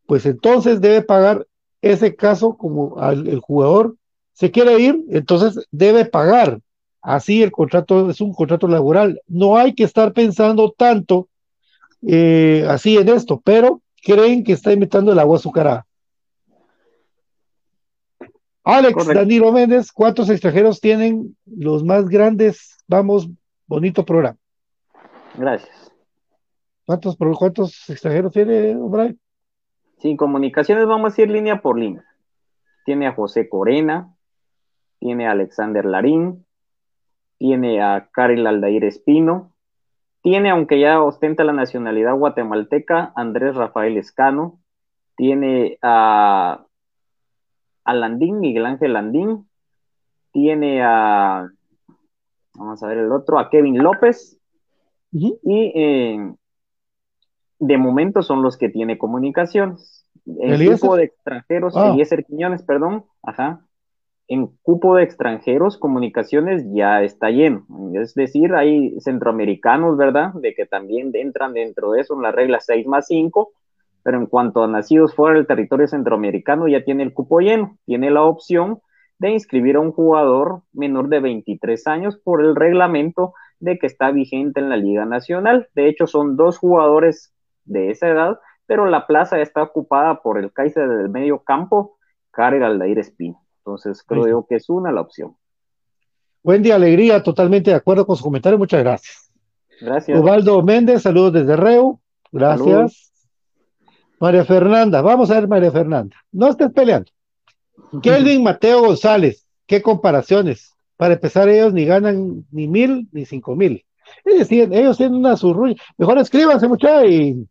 S1: pues entonces debe pagar ese caso como el jugador se quiere ir, entonces debe pagar. Así el contrato es un contrato laboral. No hay que estar pensando tanto eh, así en esto, pero creen que está invitando el agua azucarada. Alex Danilo Méndez, ¿cuántos extranjeros tienen los más grandes? Vamos, bonito programa.
S3: Gracias.
S1: ¿Cuántos, cuántos extranjeros tiene, Brian?
S3: Sin comunicaciones vamos a ir línea por línea. tiene a José Corena, tiene a Alexander Larín, tiene a Karel Aldair Espino, tiene, aunque ya ostenta la nacionalidad guatemalteca, Andrés Rafael Escano, tiene a, a Landín, Miguel Ángel Landín, tiene a, vamos a ver el otro, a Kevin López, y eh, de momento son los que tiene comunicaciones. El grupo de extranjeros, ah. Eliezer Quiñones, perdón, ajá, en cupo de extranjeros, comunicaciones ya está lleno. Es decir, hay centroamericanos, ¿verdad? De que también entran dentro de eso en la regla 6 más 5, pero en cuanto a nacidos fuera del territorio centroamericano, ya tiene el cupo lleno. Tiene la opción de inscribir a un jugador menor de 23 años por el reglamento de que está vigente en la Liga Nacional. De hecho, son dos jugadores de esa edad, pero la plaza está ocupada por el Kaiser del medio campo, Karel Aldair Espino. Entonces, creo que es una la opción.
S1: Día, alegría, totalmente de acuerdo con su comentario, muchas gracias.
S3: Gracias.
S1: Ubaldo Méndez, saludos desde Reu, gracias. María Fernanda, vamos a ver María Fernanda, no estés peleando. Kelvin Mateo González, qué comparaciones. Para empezar, ellos ni ganan ni mil ni cinco mil. Ellos tienen, ellos tienen una surrulla. Mejor escríbanse, muchachos, y,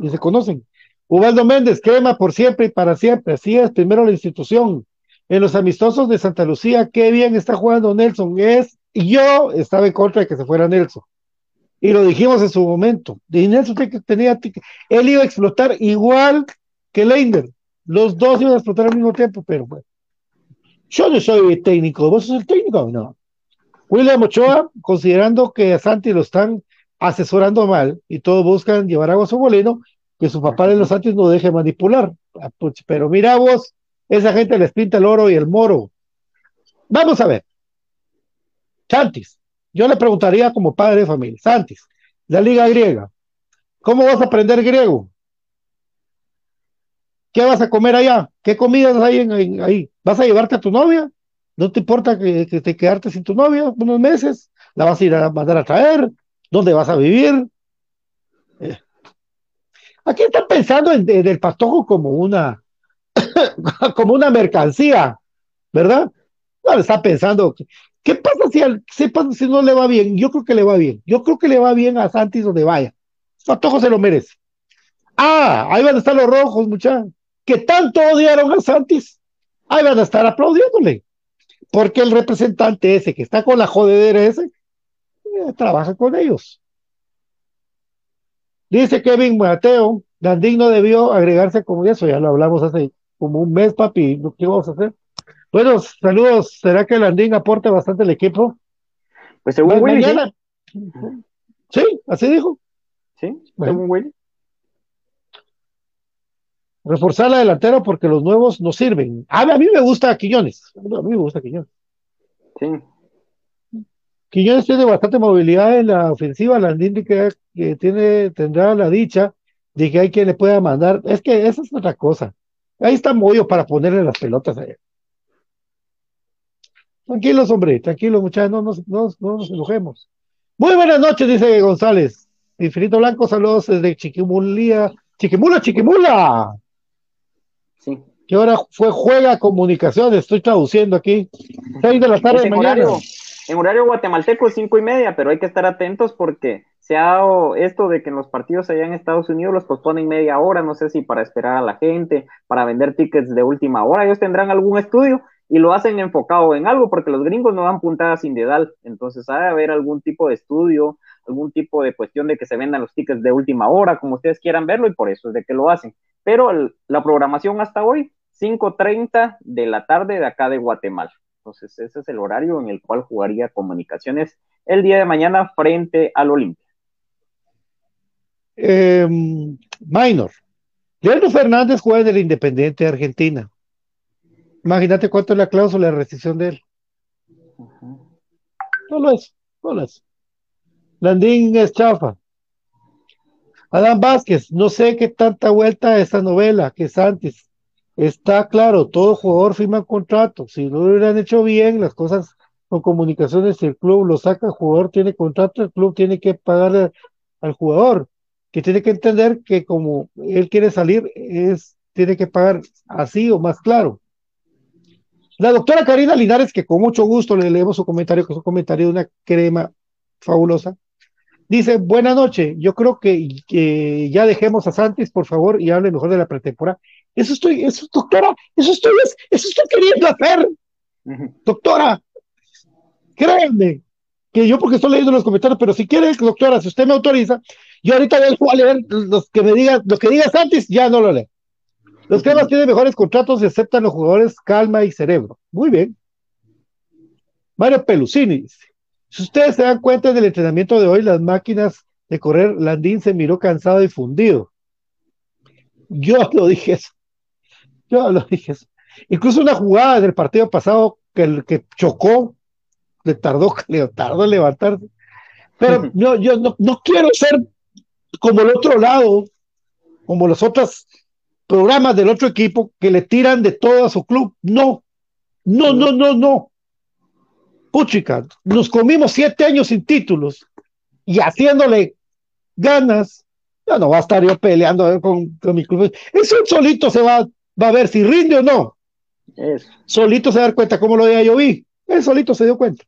S1: y se conocen. Ubaldo Méndez, crema por siempre y para siempre. Así es, primero la institución, en los amistosos de Santa Lucía, qué bien está jugando Nelson. Es, yo estaba en contra de que se fuera Nelson. Y lo dijimos en su momento. Y Nelson tenía, él iba a explotar igual que Leiner. Los dos iban a explotar al mismo tiempo, pero bueno. Yo no soy técnico, ¿vos sos el técnico? No. William Ochoa, considerando que a Santi lo están asesorando mal y todos buscan llevar agua a su molino, que su papá de los Santos no deje manipular. Ah, pues, pero mira vos, esa gente les pinta el oro y el moro. Vamos a ver. Santis, yo le preguntaría como padre de familia, Santis, la liga griega, ¿cómo vas a aprender griego? ¿Qué vas a comer allá? ¿Qué comidas hay en, ahí? ¿Vas a llevarte a tu novia? ¿No te importa que, te quedarte sin tu novia unos meses? ¿La vas a ir a mandar a traer? ¿Dónde vas a vivir? Eh. Aquí están pensando en, en, el patojo como una, como una mercancía, ¿verdad? No, está pensando, ¿qué pasa si, al, si no le va bien? Yo creo que le va bien. Yo creo que le va bien a Santis donde vaya. Patojo se lo merece. Ah, ahí van a estar los rojos, muchachos, que tanto odiaron a Santis. Ahí van a estar aplaudiéndole. Porque el representante ese que está con la jodedera ese, eh, trabaja con ellos. Dice Kevin Mateo, Landín no debió agregarse como eso, ya lo hablamos hace como un mes, papi, ¿qué vamos a hacer? Bueno, saludos, ¿será que Landín aporta bastante el equipo?
S3: Pues según Willy.
S1: Sí. así dijo.
S3: Sí, según Willy.
S1: Reforzar la delantera porque los nuevos no sirven. A, a mí me gusta Quiñones. A mí me gusta Quiñones.
S3: Sí.
S1: Quiñones tiene bastante movilidad en la ofensiva. Landín que, que tiene, tendrá la dicha de que hay quien le pueda mandar. Es que esa es otra cosa. Ahí está Moyo para ponerle las pelotas allá. Tranquilos, hombre, tranquilos, muchachos, no nos, no, nos enojemos. Muy buenas noches, dice González. Infinito Blanco, saludos desde Chiquimulía. Chiquimula, Chiquimula.
S3: Sí.
S1: ¿Qué hora fue Juega Comunicación? Estoy traduciendo aquí. Seis de la tarde de mañana.
S3: En horario guatemalteco es cinco y media, pero hay que estar atentos porque se ha dado esto de que en los partidos allá en Estados Unidos los posponen media hora, no sé si para esperar a la gente, para vender tickets de última hora, ellos tendrán algún estudio y lo hacen enfocado en algo, porque los gringos no dan puntadas sin dedal, entonces ha de haber algún tipo de estudio, algún tipo de cuestión de que se vendan los tickets de última hora, como ustedes quieran verlo, y por eso es de que lo hacen. Pero la programación hasta hoy, 5.30 de la tarde de acá de Guatemala. Entonces, ese es el horario en el cual jugaría comunicaciones el día de mañana frente al Olimpia
S1: eh, minor. Leandro Fernández juega en el Independiente de Argentina. Imagínate cuánto es la cláusula de restricción de él. No lo es, no lo es. Landín es chafa. Adán Vázquez, no sé qué tanta vuelta esta novela que es antes. Está claro, todo jugador firma un contrato. Si no lo hubieran hecho bien, las cosas con comunicaciones, el club lo saca, el jugador tiene contrato, el club tiene que pagarle al jugador que tiene que entender que como él quiere salir, es, tiene que pagar así o más claro. La doctora Karina Linares, que con mucho gusto le leemos su comentario, que es un comentario de una crema fabulosa, dice, buena noche, yo creo que, que ya dejemos a Santis, por favor, y hable mejor de la pretemporada. Eso estoy, eso, doctora, eso estoy, eso estoy queriendo hacer. Doctora, créanme, que yo porque estoy leyendo los comentarios, pero si quiere, doctora, si usted me autoriza, yo ahorita voy a leer los que me diga, lo que diga Santis, ya no lo leo. Los cremas tienen mejores contratos y aceptan los jugadores calma y cerebro. Muy bien. Mario Pelusini dice, si ustedes se dan cuenta del entrenamiento de hoy, las máquinas de correr, Landín se miró cansado y fundido. Yo lo dije eso. Yo lo dije eso. Incluso una jugada del partido pasado que el que chocó, le tardó, le tardó en levantarse. Pero yo, yo no, no quiero ser como el otro lado, como los otros programas del otro equipo que le tiran de todo a su club. No, no, no, no, no. Puchica, nos comimos siete años sin títulos y haciéndole ganas, ya no va a estar yo peleando con, con mi club. Eso solito se va, va a ver si rinde o no.
S3: Eso.
S1: Solito se va a dar cuenta cómo lo ya yo vi. Él solito se dio cuenta.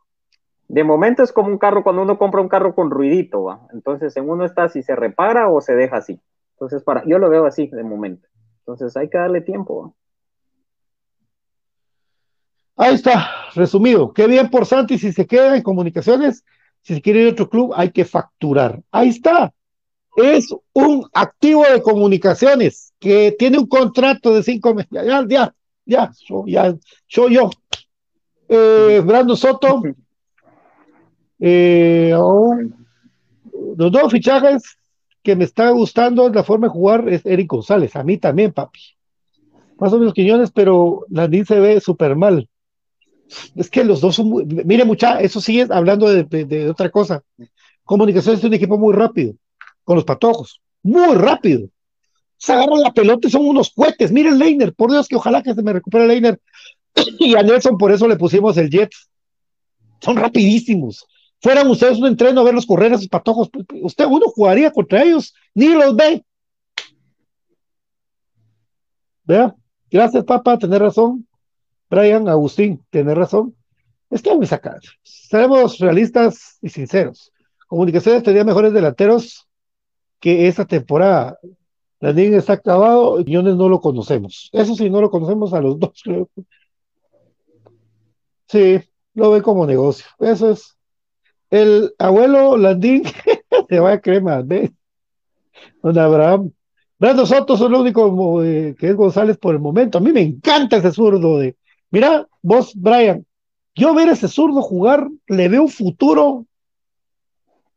S3: De momento es como un carro cuando uno compra un carro con ruidito, ¿va? Entonces en uno está si se repara o se deja así. Entonces para, yo lo veo así de momento. Entonces hay que darle tiempo. ¿va?
S1: Ahí está, resumido. Qué bien por Santi si se queda en comunicaciones. Si se quiere ir a otro club, hay que facturar. Ahí está. Es un activo de comunicaciones que tiene un contrato de cinco meses. Ya, ya, ya, yo, ya, yo, yo. Eh, Brando Soto. Eh, oh, los dos fichajes que me está gustando la forma de jugar es Eric González. A mí también, papi. Más o menos Quiñones, pero Landín se ve súper mal. Es que los dos son muy, mire mucha, eso sigue hablando de, de, de, otra cosa. Comunicaciones es un equipo muy rápido, con los patojos, muy rápido. Se agarran la pelota y son unos cohetes. Mire el Leiner, por Dios que ojalá que se me recupere Leiner. y a Nelson por eso le pusimos el Jet. Son rapidísimos. Fueran ustedes un entreno a verlos correr a esos patojos. Usted uno jugaría contra ellos, ni los ve. Vea, gracias papá, tener razón. Brian, Agustín, tiene razón. Es que muy sacar. Seremos realistas y sinceros. Comunicaciones tenía mejores delanteros que esta temporada. La está acabado, Quiñones no lo conocemos. Eso sí, no lo conocemos a los dos, creo. Sí, lo ve como negocio. Eso es. El abuelo Landín se va a crema, ¿ves? Don Abraham. Brando Soto es el único eh, que es González por el momento. A mí me encanta ese zurdo de, Mira, vos, Brian, yo ver a ese zurdo jugar, le veo un futuro,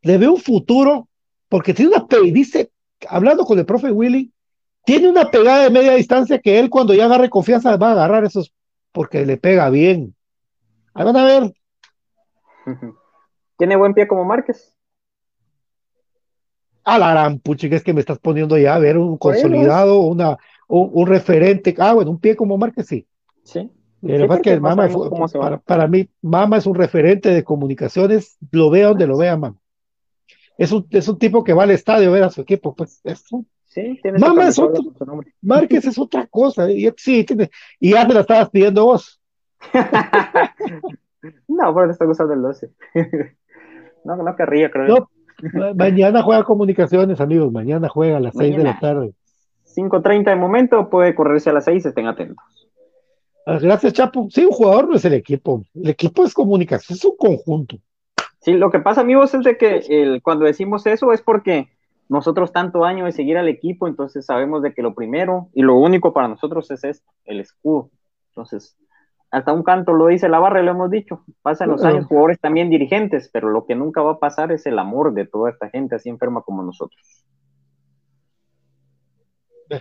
S1: le veo un futuro, porque tiene una dice, hablando con el profe Willy, tiene una pegada de media distancia que él cuando ya agarre confianza va a agarrar esos, porque le pega bien. Ahí van a ver.
S3: ¿Tiene buen pie como Márquez?
S1: A la gran puchica, es que me estás poniendo ya a ver un consolidado, una, un, un referente. Ah, bueno, un pie como Márquez, sí.
S3: Sí.
S1: Sí, que Mama fue, para, para, mí, Mama es un referente de comunicaciones, lo vea donde lo vea, Mama. Es un, es un tipo que va al estadio a ver a su equipo, pues es un,
S3: sí,
S1: Mama es otro, Márquez es otra cosa, y, sí, tiene, y ya te la estabas pidiendo vos.
S3: no, pero te está gustando el 12. no, no querría, creo.
S1: No, mañana juega comunicaciones, amigos, mañana juega a las mañana. 6 de la tarde.
S3: 5.30 de momento, puede correrse a las 6, estén atentos.
S1: Gracias, Chapo. Sí, un jugador no es el equipo. El equipo es comunicación, es un conjunto.
S3: Sí, lo que pasa, amigos, es de que el, cuando decimos eso es porque nosotros tanto año de seguir al equipo, entonces sabemos de que lo primero y lo único para nosotros es esto, el escudo. Entonces, hasta un canto lo dice la barra, lo hemos dicho. Pasan los años, jugadores también dirigentes, pero lo que nunca va a pasar es el amor de toda esta gente así enferma como nosotros.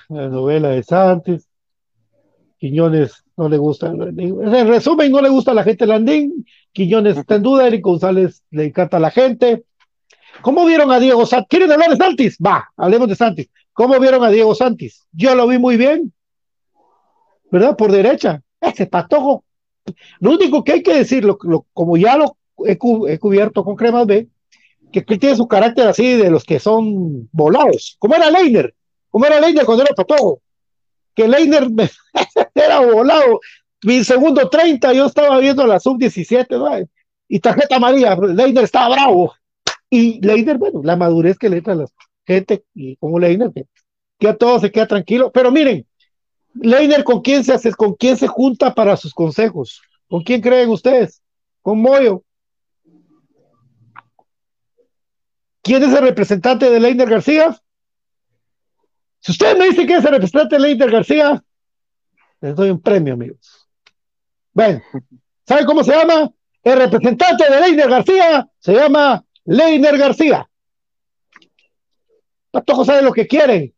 S1: La novela de Santos, Quiñones no le gusta. En resumen, no le gusta a la gente Landín. Quiñones está en duda. Eric González le encanta a la gente. ¿Cómo vieron a Diego Santis? ¿Quieren hablar de Santis? Va, hablemos de Santis. ¿Cómo vieron a Diego Santis? Yo lo vi muy bien. ¿Verdad? Por derecha. Ese patojo. Lo único que hay que decir, como ya lo he, cu he, cubierto con Cremas B, que él tiene su carácter así de los que son volados. Como era Leiner. Como era Leiner cuando era patojo que Leiner era volado. mi segundo 30, yo estaba viendo la sub-17, ¿no? y tarjeta amarilla, Leiner estaba bravo. Y Leiner, bueno, la madurez que le entra a la gente, y como Leiner, que, que a todo se queda tranquilo. Pero miren, Leiner, ¿con quién se hace, con quién se junta para sus consejos? ¿Con quién creen ustedes? Con Moyo. ¿Quién es el representante de Leiner García? Si ustedes me dicen que es el representante de Leiner García, les doy un premio, amigos. Bueno, ¿saben cómo se llama? El representante de Leiner García se llama Leiner García. Patojo sabe lo que quieren.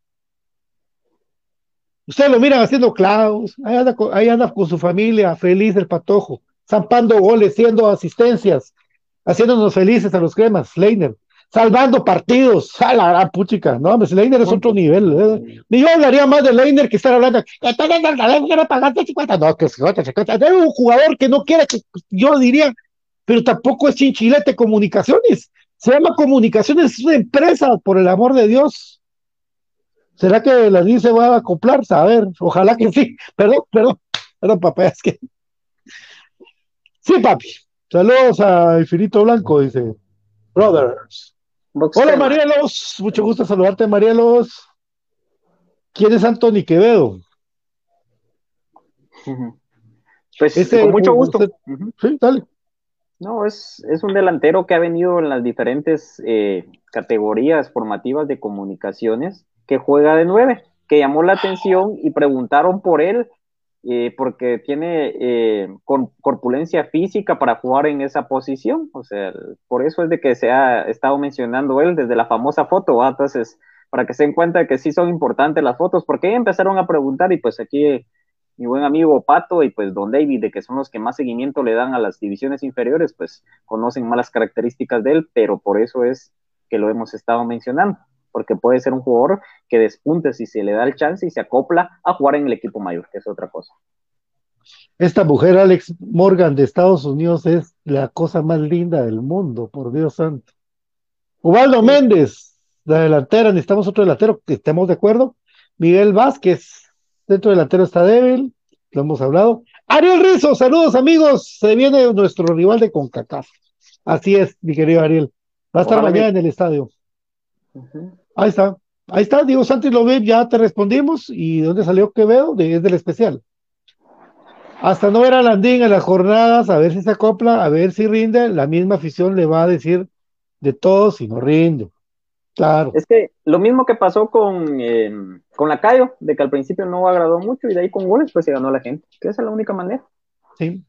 S1: Ustedes lo miran haciendo clavos, ahí anda, con, ahí anda con su familia, feliz el patojo, zampando goles, siendo asistencias, haciéndonos felices a los cremas, Leiner salvando partidos. A la gran puchica. No, pues Leiner es otro nivel. ¿eh? Yo hablaría más de Leiner que estar hablando. No, que es un jugador que no quiere que yo diría, pero tampoco es chinchilete comunicaciones. Se llama comunicaciones, es una empresa, por el amor de Dios. ¿Será que la dice va a acoplarse? A ver, ojalá que sí. Perdón, perdón, perdón, papá, es que. Sí, papi. Saludos a Infinito Blanco, dice. Brothers. Hola Marielos, mucho gusto saludarte Marielos. ¿Quién es Anthony Quevedo?
S3: Pues
S1: Ese-
S3: con mucho gusto.
S1: usted- Sí, dale.
S3: No, es, es un delantero que ha venido en las diferentes eh, categorías formativas de comunicaciones, que juega de nueve, que llamó la atención y preguntaron por él, eh, porque tiene eh, corpulencia física para jugar en esa posición. O sea, por eso es de que se ha estado mencionando él desde la famosa foto. Entonces, para que se den cuenta que sí son importantes las fotos, porque empezaron a preguntar y pues aquí mi buen amigo Pato y pues Don David, de que son los que más seguimiento le dan a las divisiones inferiores, pues conocen más las características de él, pero por eso es que lo hemos estado mencionando, porque puede ser un jugador que despunte si se le da el chance y se acopla a jugar en el equipo mayor, que es otra cosa.
S1: Esta mujer, Alex Morgan de Estados Unidos, es la cosa más linda del mundo, por Dios santo. Ubaldo Méndez, la delantera, necesitamos otro delantero, que estemos de acuerdo. Miguel Vázquez, dentro delantero está débil, lo hemos hablado. Ariel Rizzo, saludos amigos, se viene nuestro rival de CONCACAF. Así es, mi querido Ariel. Va a estar mañana en el estadio. Ahí está, ahí está, Diego Santos lo ve, ya te respondimos. ¿Y de dónde salió Quevedo? De, es del especial. Hasta no ver a Landín en las jornadas, a ver si se acopla, a ver si rinde, la misma afición le va a decir de todo si no rinde. Claro,
S3: Es que lo mismo que pasó con, eh, con Lacayo, de que al principio no agradó mucho y de ahí con goles pues se ganó la gente, que esa es la única manera.
S1: sí.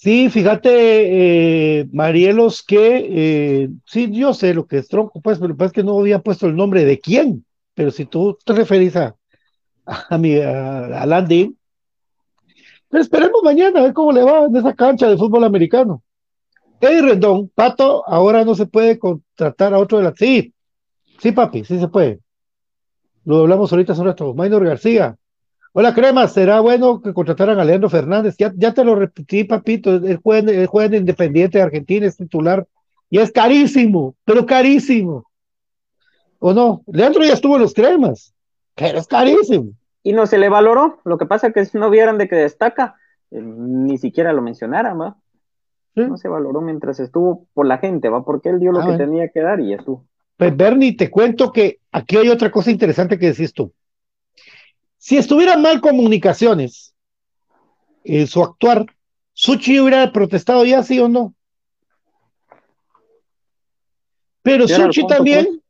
S1: Sí, fíjate, eh, Marielos, que eh, sí, yo sé lo que es tronco, pues, pero es que no había puesto el nombre de quién, pero si tú te referís a, a, mi, a, Landín, pero esperemos mañana a ver cómo le va en esa cancha de fútbol americano. Eddie Rendón, Pato, ahora no se puede contratar a otro de la... Sí, sí, papi, sí se puede. Lo hablamos ahorita hace un. Maynor García. Hola, Crema, será bueno que contrataran a Leandro Fernández. Ya, ya te lo repetí, papito. Juega en Independiente de Argentina, es titular. Y es carísimo, pero carísimo. ¿O no? Leandro ya estuvo en los cremas, pero es carísimo.
S3: Y no se le valoró, lo que pasa que si no vieran de que destaca, eh, ni siquiera lo mencionaran, ¿va?
S1: Sí.
S3: No se valoró mientras estuvo por la gente, ¿va? Porque él dio lo
S1: Ah,
S3: que
S1: bueno.
S3: tenía que dar y ya estuvo.
S1: Pues Bernie, te cuento que aquí hay otra cosa interesante que decís tú. Si estuviera mal comunicaciones en su actuar, Suchi hubiera protestado ya, sí o no. Pero Suchi también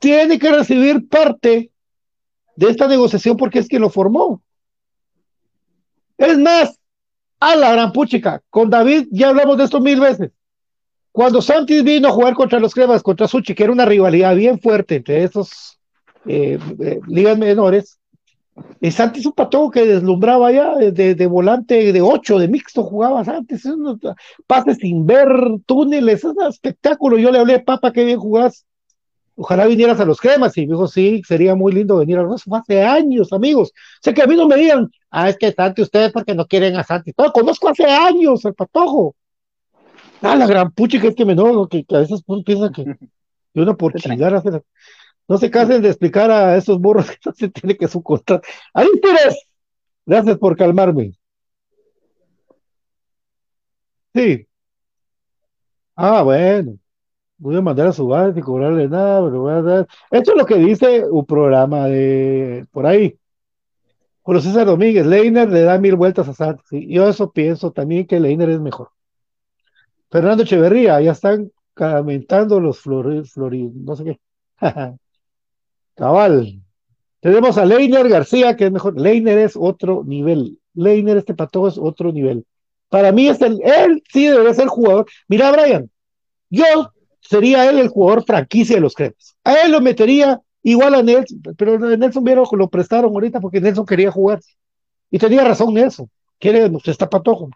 S1: tiene que recibir parte de esta negociación porque es quien lo formó. Es más, a la gran puchica, con David ya hablamos de esto mil veces. Cuando Santis vino a jugar contra los Cremas, contra Suchi, que era una rivalidad bien fuerte entre estos eh, eh, ligas menores, y Santis un patojo que deslumbraba ya de, de- de volante de 8, de mixto jugaba Santis, unos pases sin ver, túneles, es un espectáculo. Yo le hablé, papá, qué bien jugás. Ojalá vinieras a los cremas. Y me dijo, sí, sería muy lindo venir a los hace años, amigos. O sea que a mí no me digan, ah, es que Santi, ustedes porque no quieren a Santi. No, conozco hace años al patojo. Ah, la gran puchi que es que me no, que, que a veces uno piensa que, que uno por chingar hace la- No se cansen de explicar a esos burros que no se tiene que su. Ahí tienes. Gracias por calmarme. Sí. Ah, bueno. Voy a mandar a su base sin cobrarle nada, pero voy a dar. Esto es lo que dice un programa de por ahí. Julio César Domínguez, Leiner le da mil vueltas a Santos. Sí, yo eso pienso también que Leiner es mejor. Fernando Echeverría, ya están camentando los flores, flori, no sé qué. Cabal. Tenemos a Leiner García, que es mejor. Leiner es otro nivel. Leiner, este pato es otro nivel. Para mí es el, él sí debe ser jugador. Mira, Brian, yo sería él el jugador franquicia de los cremas. A él lo metería igual a Nelson, pero Nelson Viero lo prestaron ahorita porque Nelson quería jugar. Y tenía razón Nelson, quiere, pues, está patojo.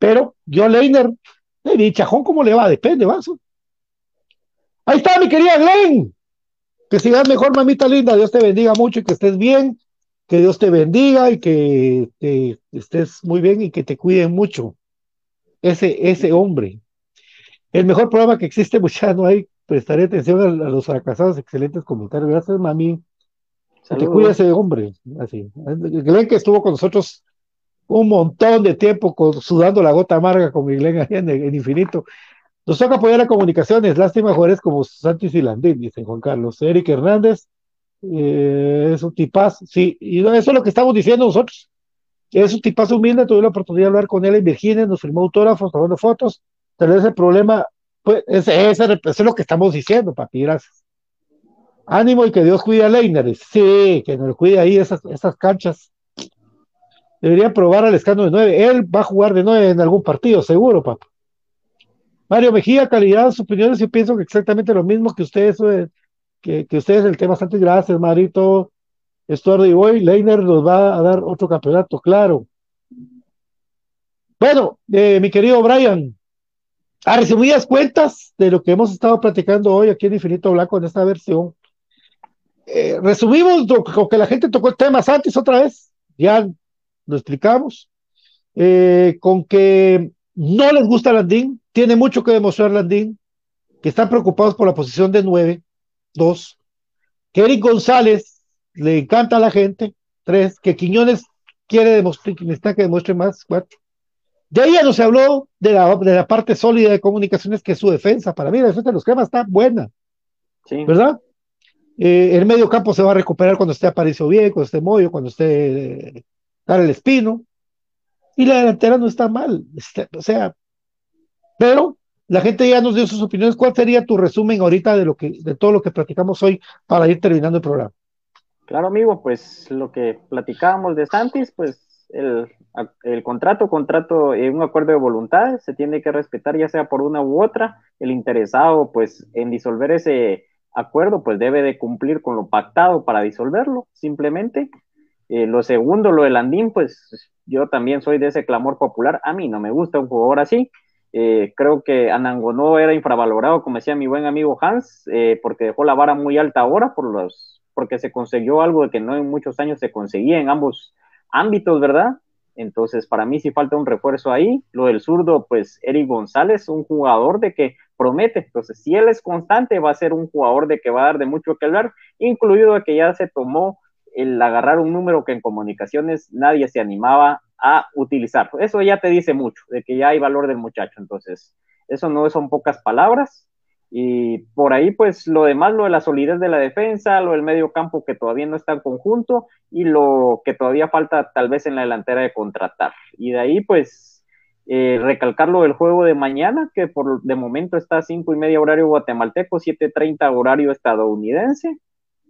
S1: Pero yo Leiner, eh, Chajón, ¿cómo le va? Depende, va. Ahí está mi querida Glenn. Que sigas mejor, mamita linda. Dios te bendiga mucho y que estés bien. Que Dios te bendiga y que te, estés muy bien y que te cuiden mucho. Ese, ese hombre. El mejor programa que existe, muchachos, no hay. Prestaré atención a, los fracasados. Excelentes comentarios. Gracias, mami. Que te cuide ese hombre. Así. Glenn que estuvo con nosotros un montón de tiempo sudando la gota amarga con Glenn ahí en, en infinito. Nos toca apoyar a comunicaciones, lástima jugadores como Santos y Landín, dice Juan Carlos. Eric Hernández eh, es un tipazo, sí, y eso es lo que estamos diciendo nosotros. Es un tipazo humilde, tuve la oportunidad de hablar con él en Virginia, nos firmó autógrafos, tomando fotos. Tal vez el problema, pues, ese, es lo que estamos diciendo, papi, gracias. Ánimo y que Dios cuide a Leiner. Sí, que nos cuide ahí esas, esas canchas. Debería probar al escándalo de nueve. Él va a jugar de nueve en algún partido, seguro, papá. Mario Mejía, calidad, sus opiniones, yo pienso que exactamente lo mismo que ustedes, eh, que, ustedes, el tema bastante gracias, Marito, Estuardo y Boy, Leiner nos va a dar otro campeonato, claro. Bueno, eh, mi querido Brian, a resumidas cuentas de lo que hemos estado platicando hoy aquí en Infinito Blanco en esta versión, eh, resumimos con que la gente tocó el tema antes otra vez, ya lo explicamos, con que no les gusta Landín, tiene mucho que demostrar Landín, que están preocupados por la posición de nueve, dos, que Eric González le encanta a la gente, tres, que Quiñones quiere demostrar, que necesita que demuestre más, cuatro. De ahí ya no se habló de la, de la parte sólida de comunicaciones, que es su defensa. Para mí, la defensa de los cremas está buena. Sí. ¿Verdad? Eh, el medio campo se va a recuperar cuando esté Aparicio bien, cuando esté Moyo, cuando esté eh, el Espino y la delantera no está mal. Este, o sea, pero la gente ya nos dio sus opiniones. ¿Cuál sería tu resumen ahorita de lo que, de todo lo que platicamos hoy para ir terminando el programa?
S3: Claro, amigo, pues lo que platicábamos de Santis, pues el, el contrato, contrato, un acuerdo de voluntad, se tiene que respetar ya sea por una u otra. El interesado, pues, en disolver ese acuerdo, pues debe de cumplir con lo pactado para disolverlo, simplemente. Eh, lo segundo, lo de Landín, pues yo también soy de ese clamor popular. A mí no me gusta un jugador así. Eh, creo que Anangonó era infravalorado, como decía mi buen amigo Hans, eh, porque dejó la vara muy alta ahora por los, porque se consiguió algo que no en muchos años se conseguía en ambos ámbitos, ¿verdad? Entonces, para mí sí falta un refuerzo ahí. Lo del zurdo, pues Eric González, un jugador de que promete. Entonces, si él es constante, va a ser un jugador de que va a dar de mucho que hablar, incluido de que ya se tomó el agarrar un número que en comunicaciones nadie se animaba a utilizar. Eso ya te dice mucho, de que ya hay valor del muchacho. Entonces, eso no son pocas palabras. Y por ahí, pues lo demás, lo de la solidez de la defensa, lo del medio campo que todavía no está en conjunto y lo que todavía falta tal vez en la delantera de contratar. Y de ahí, pues, eh, recalcar lo del juego de mañana, que por de momento está a cinco y media horario guatemalteco, 7.30 horario estadounidense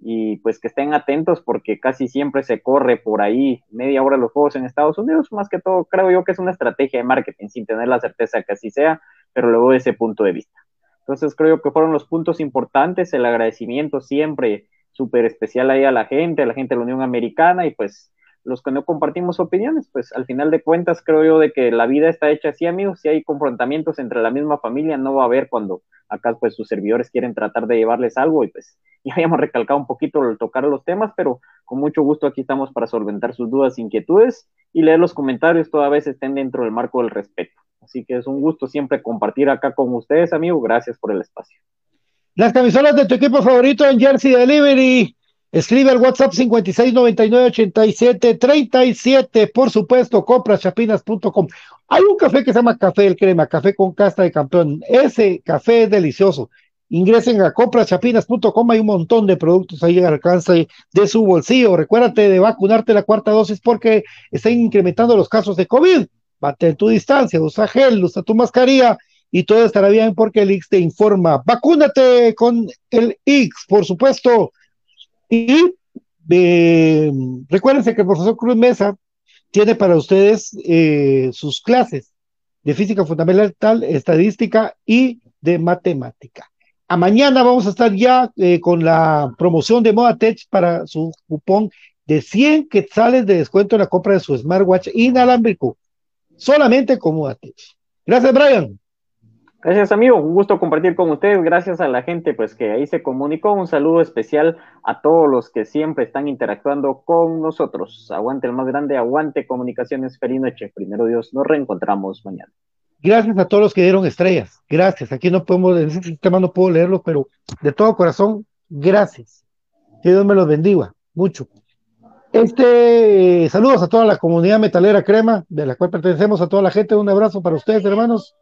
S3: y pues que estén atentos porque casi siempre se corre por ahí media hora los juegos en Estados Unidos, más que todo creo yo que es una estrategia de marketing sin tener la certeza que así sea, pero luego de ese punto de vista. Entonces creo que fueron los puntos importantes, el agradecimiento siempre súper especial ahí a la gente, a la gente de la Unión Americana y pues los que no compartimos opiniones, pues al final de cuentas creo yo de que la vida está hecha así, amigos, si hay confrontamientos entre la misma familia, no va a haber cuando acá pues sus servidores quieren tratar de llevarles algo y pues ya habíamos recalcado un poquito al tocar los temas, pero con mucho gusto aquí estamos para solventar sus dudas, inquietudes y leer los comentarios, toda vez estén dentro del marco del respeto. Así que es un gusto siempre compartir acá con ustedes, amigos. Gracias por el espacio.
S1: Las camisolas de tu equipo favorito en Jersey Delivery. Escribe al WhatsApp 56998737, por supuesto, comprachapinas.com. Hay un café que se llama Café del Crema, café con casta de campeón. Ese café es delicioso. Ingresen a comprachapinas.com, hay un montón de productos ahí al alcance de su bolsillo. Recuérdate de vacunarte la cuarta dosis porque están incrementando los casos de COVID. Mantén tu distancia, usa gel, usa tu mascarilla y todo estará bien porque el X te informa. Vacúnate con el X, por supuesto. Y eh, recuérdense que el profesor Cruz Mesa tiene para ustedes eh, sus clases de física fundamental, estadística y de matemática. A mañana vamos a estar ya eh, con la promoción de Modatech para su cupón de 100 quetzales de descuento en la compra de su smartwatch inalámbrico, solamente con Modatech. Gracias, Brian.
S3: Gracias, amigo. Un gusto compartir con ustedes. Gracias a la gente pues que ahí se comunicó. Un saludo especial a todos los que siempre están interactuando con nosotros. Aguante el más grande, aguante comunicaciones. Feliz noche. Primero Dios, nos reencontramos mañana.
S1: Gracias a todos los que dieron estrellas. Gracias. Aquí no podemos, en este sistema no puedo leerlo, pero de todo corazón, gracias. Que Dios me los bendiga mucho. Este, saludos a toda la comunidad metalera crema, de la cual pertenecemos, a toda la gente. Un abrazo para ustedes, hermanos.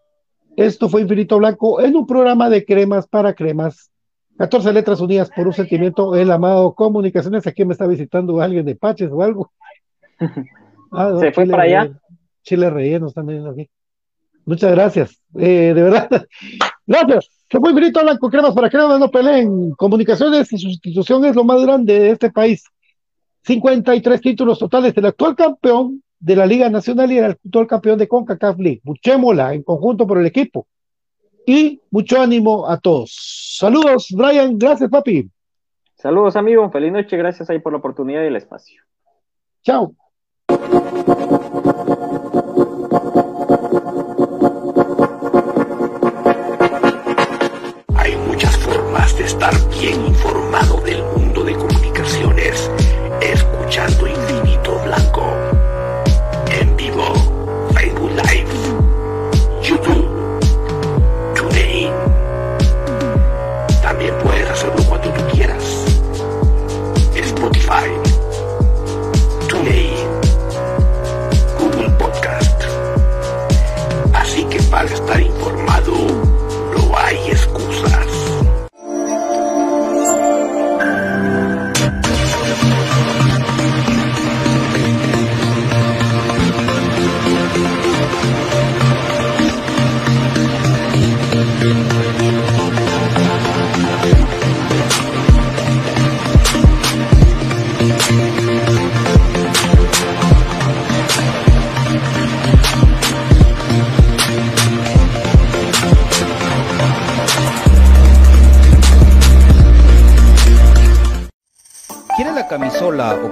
S1: Esto fue Infinito Blanco en un programa de cremas para cremas. 14 letras unidas por un sentimiento, el amado Comunicaciones. Aquí me está visitando alguien de Paches o algo.
S3: Ah, ¿Se fue para allá?
S1: Chile rellenos también aquí. Muchas gracias. Eh, de verdad. Gracias. Se fue Infinito Blanco, cremas para cremas, no peleen. Comunicaciones y sustitución es lo más grande de este país. 53 títulos totales del actual campeón de la Liga Nacional y el actual campeón de CONCACAF League. Muchémosla en conjunto por el equipo. Y mucho ánimo a todos. Saludos, Brian. Gracias, papi.
S3: Saludos, amigo. Feliz noche. Gracias ahí por la oportunidad y el espacio.
S1: Chao.
S4: Hay muchas formas de estar bien informado del mundo de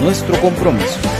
S5: nuestro compromiso.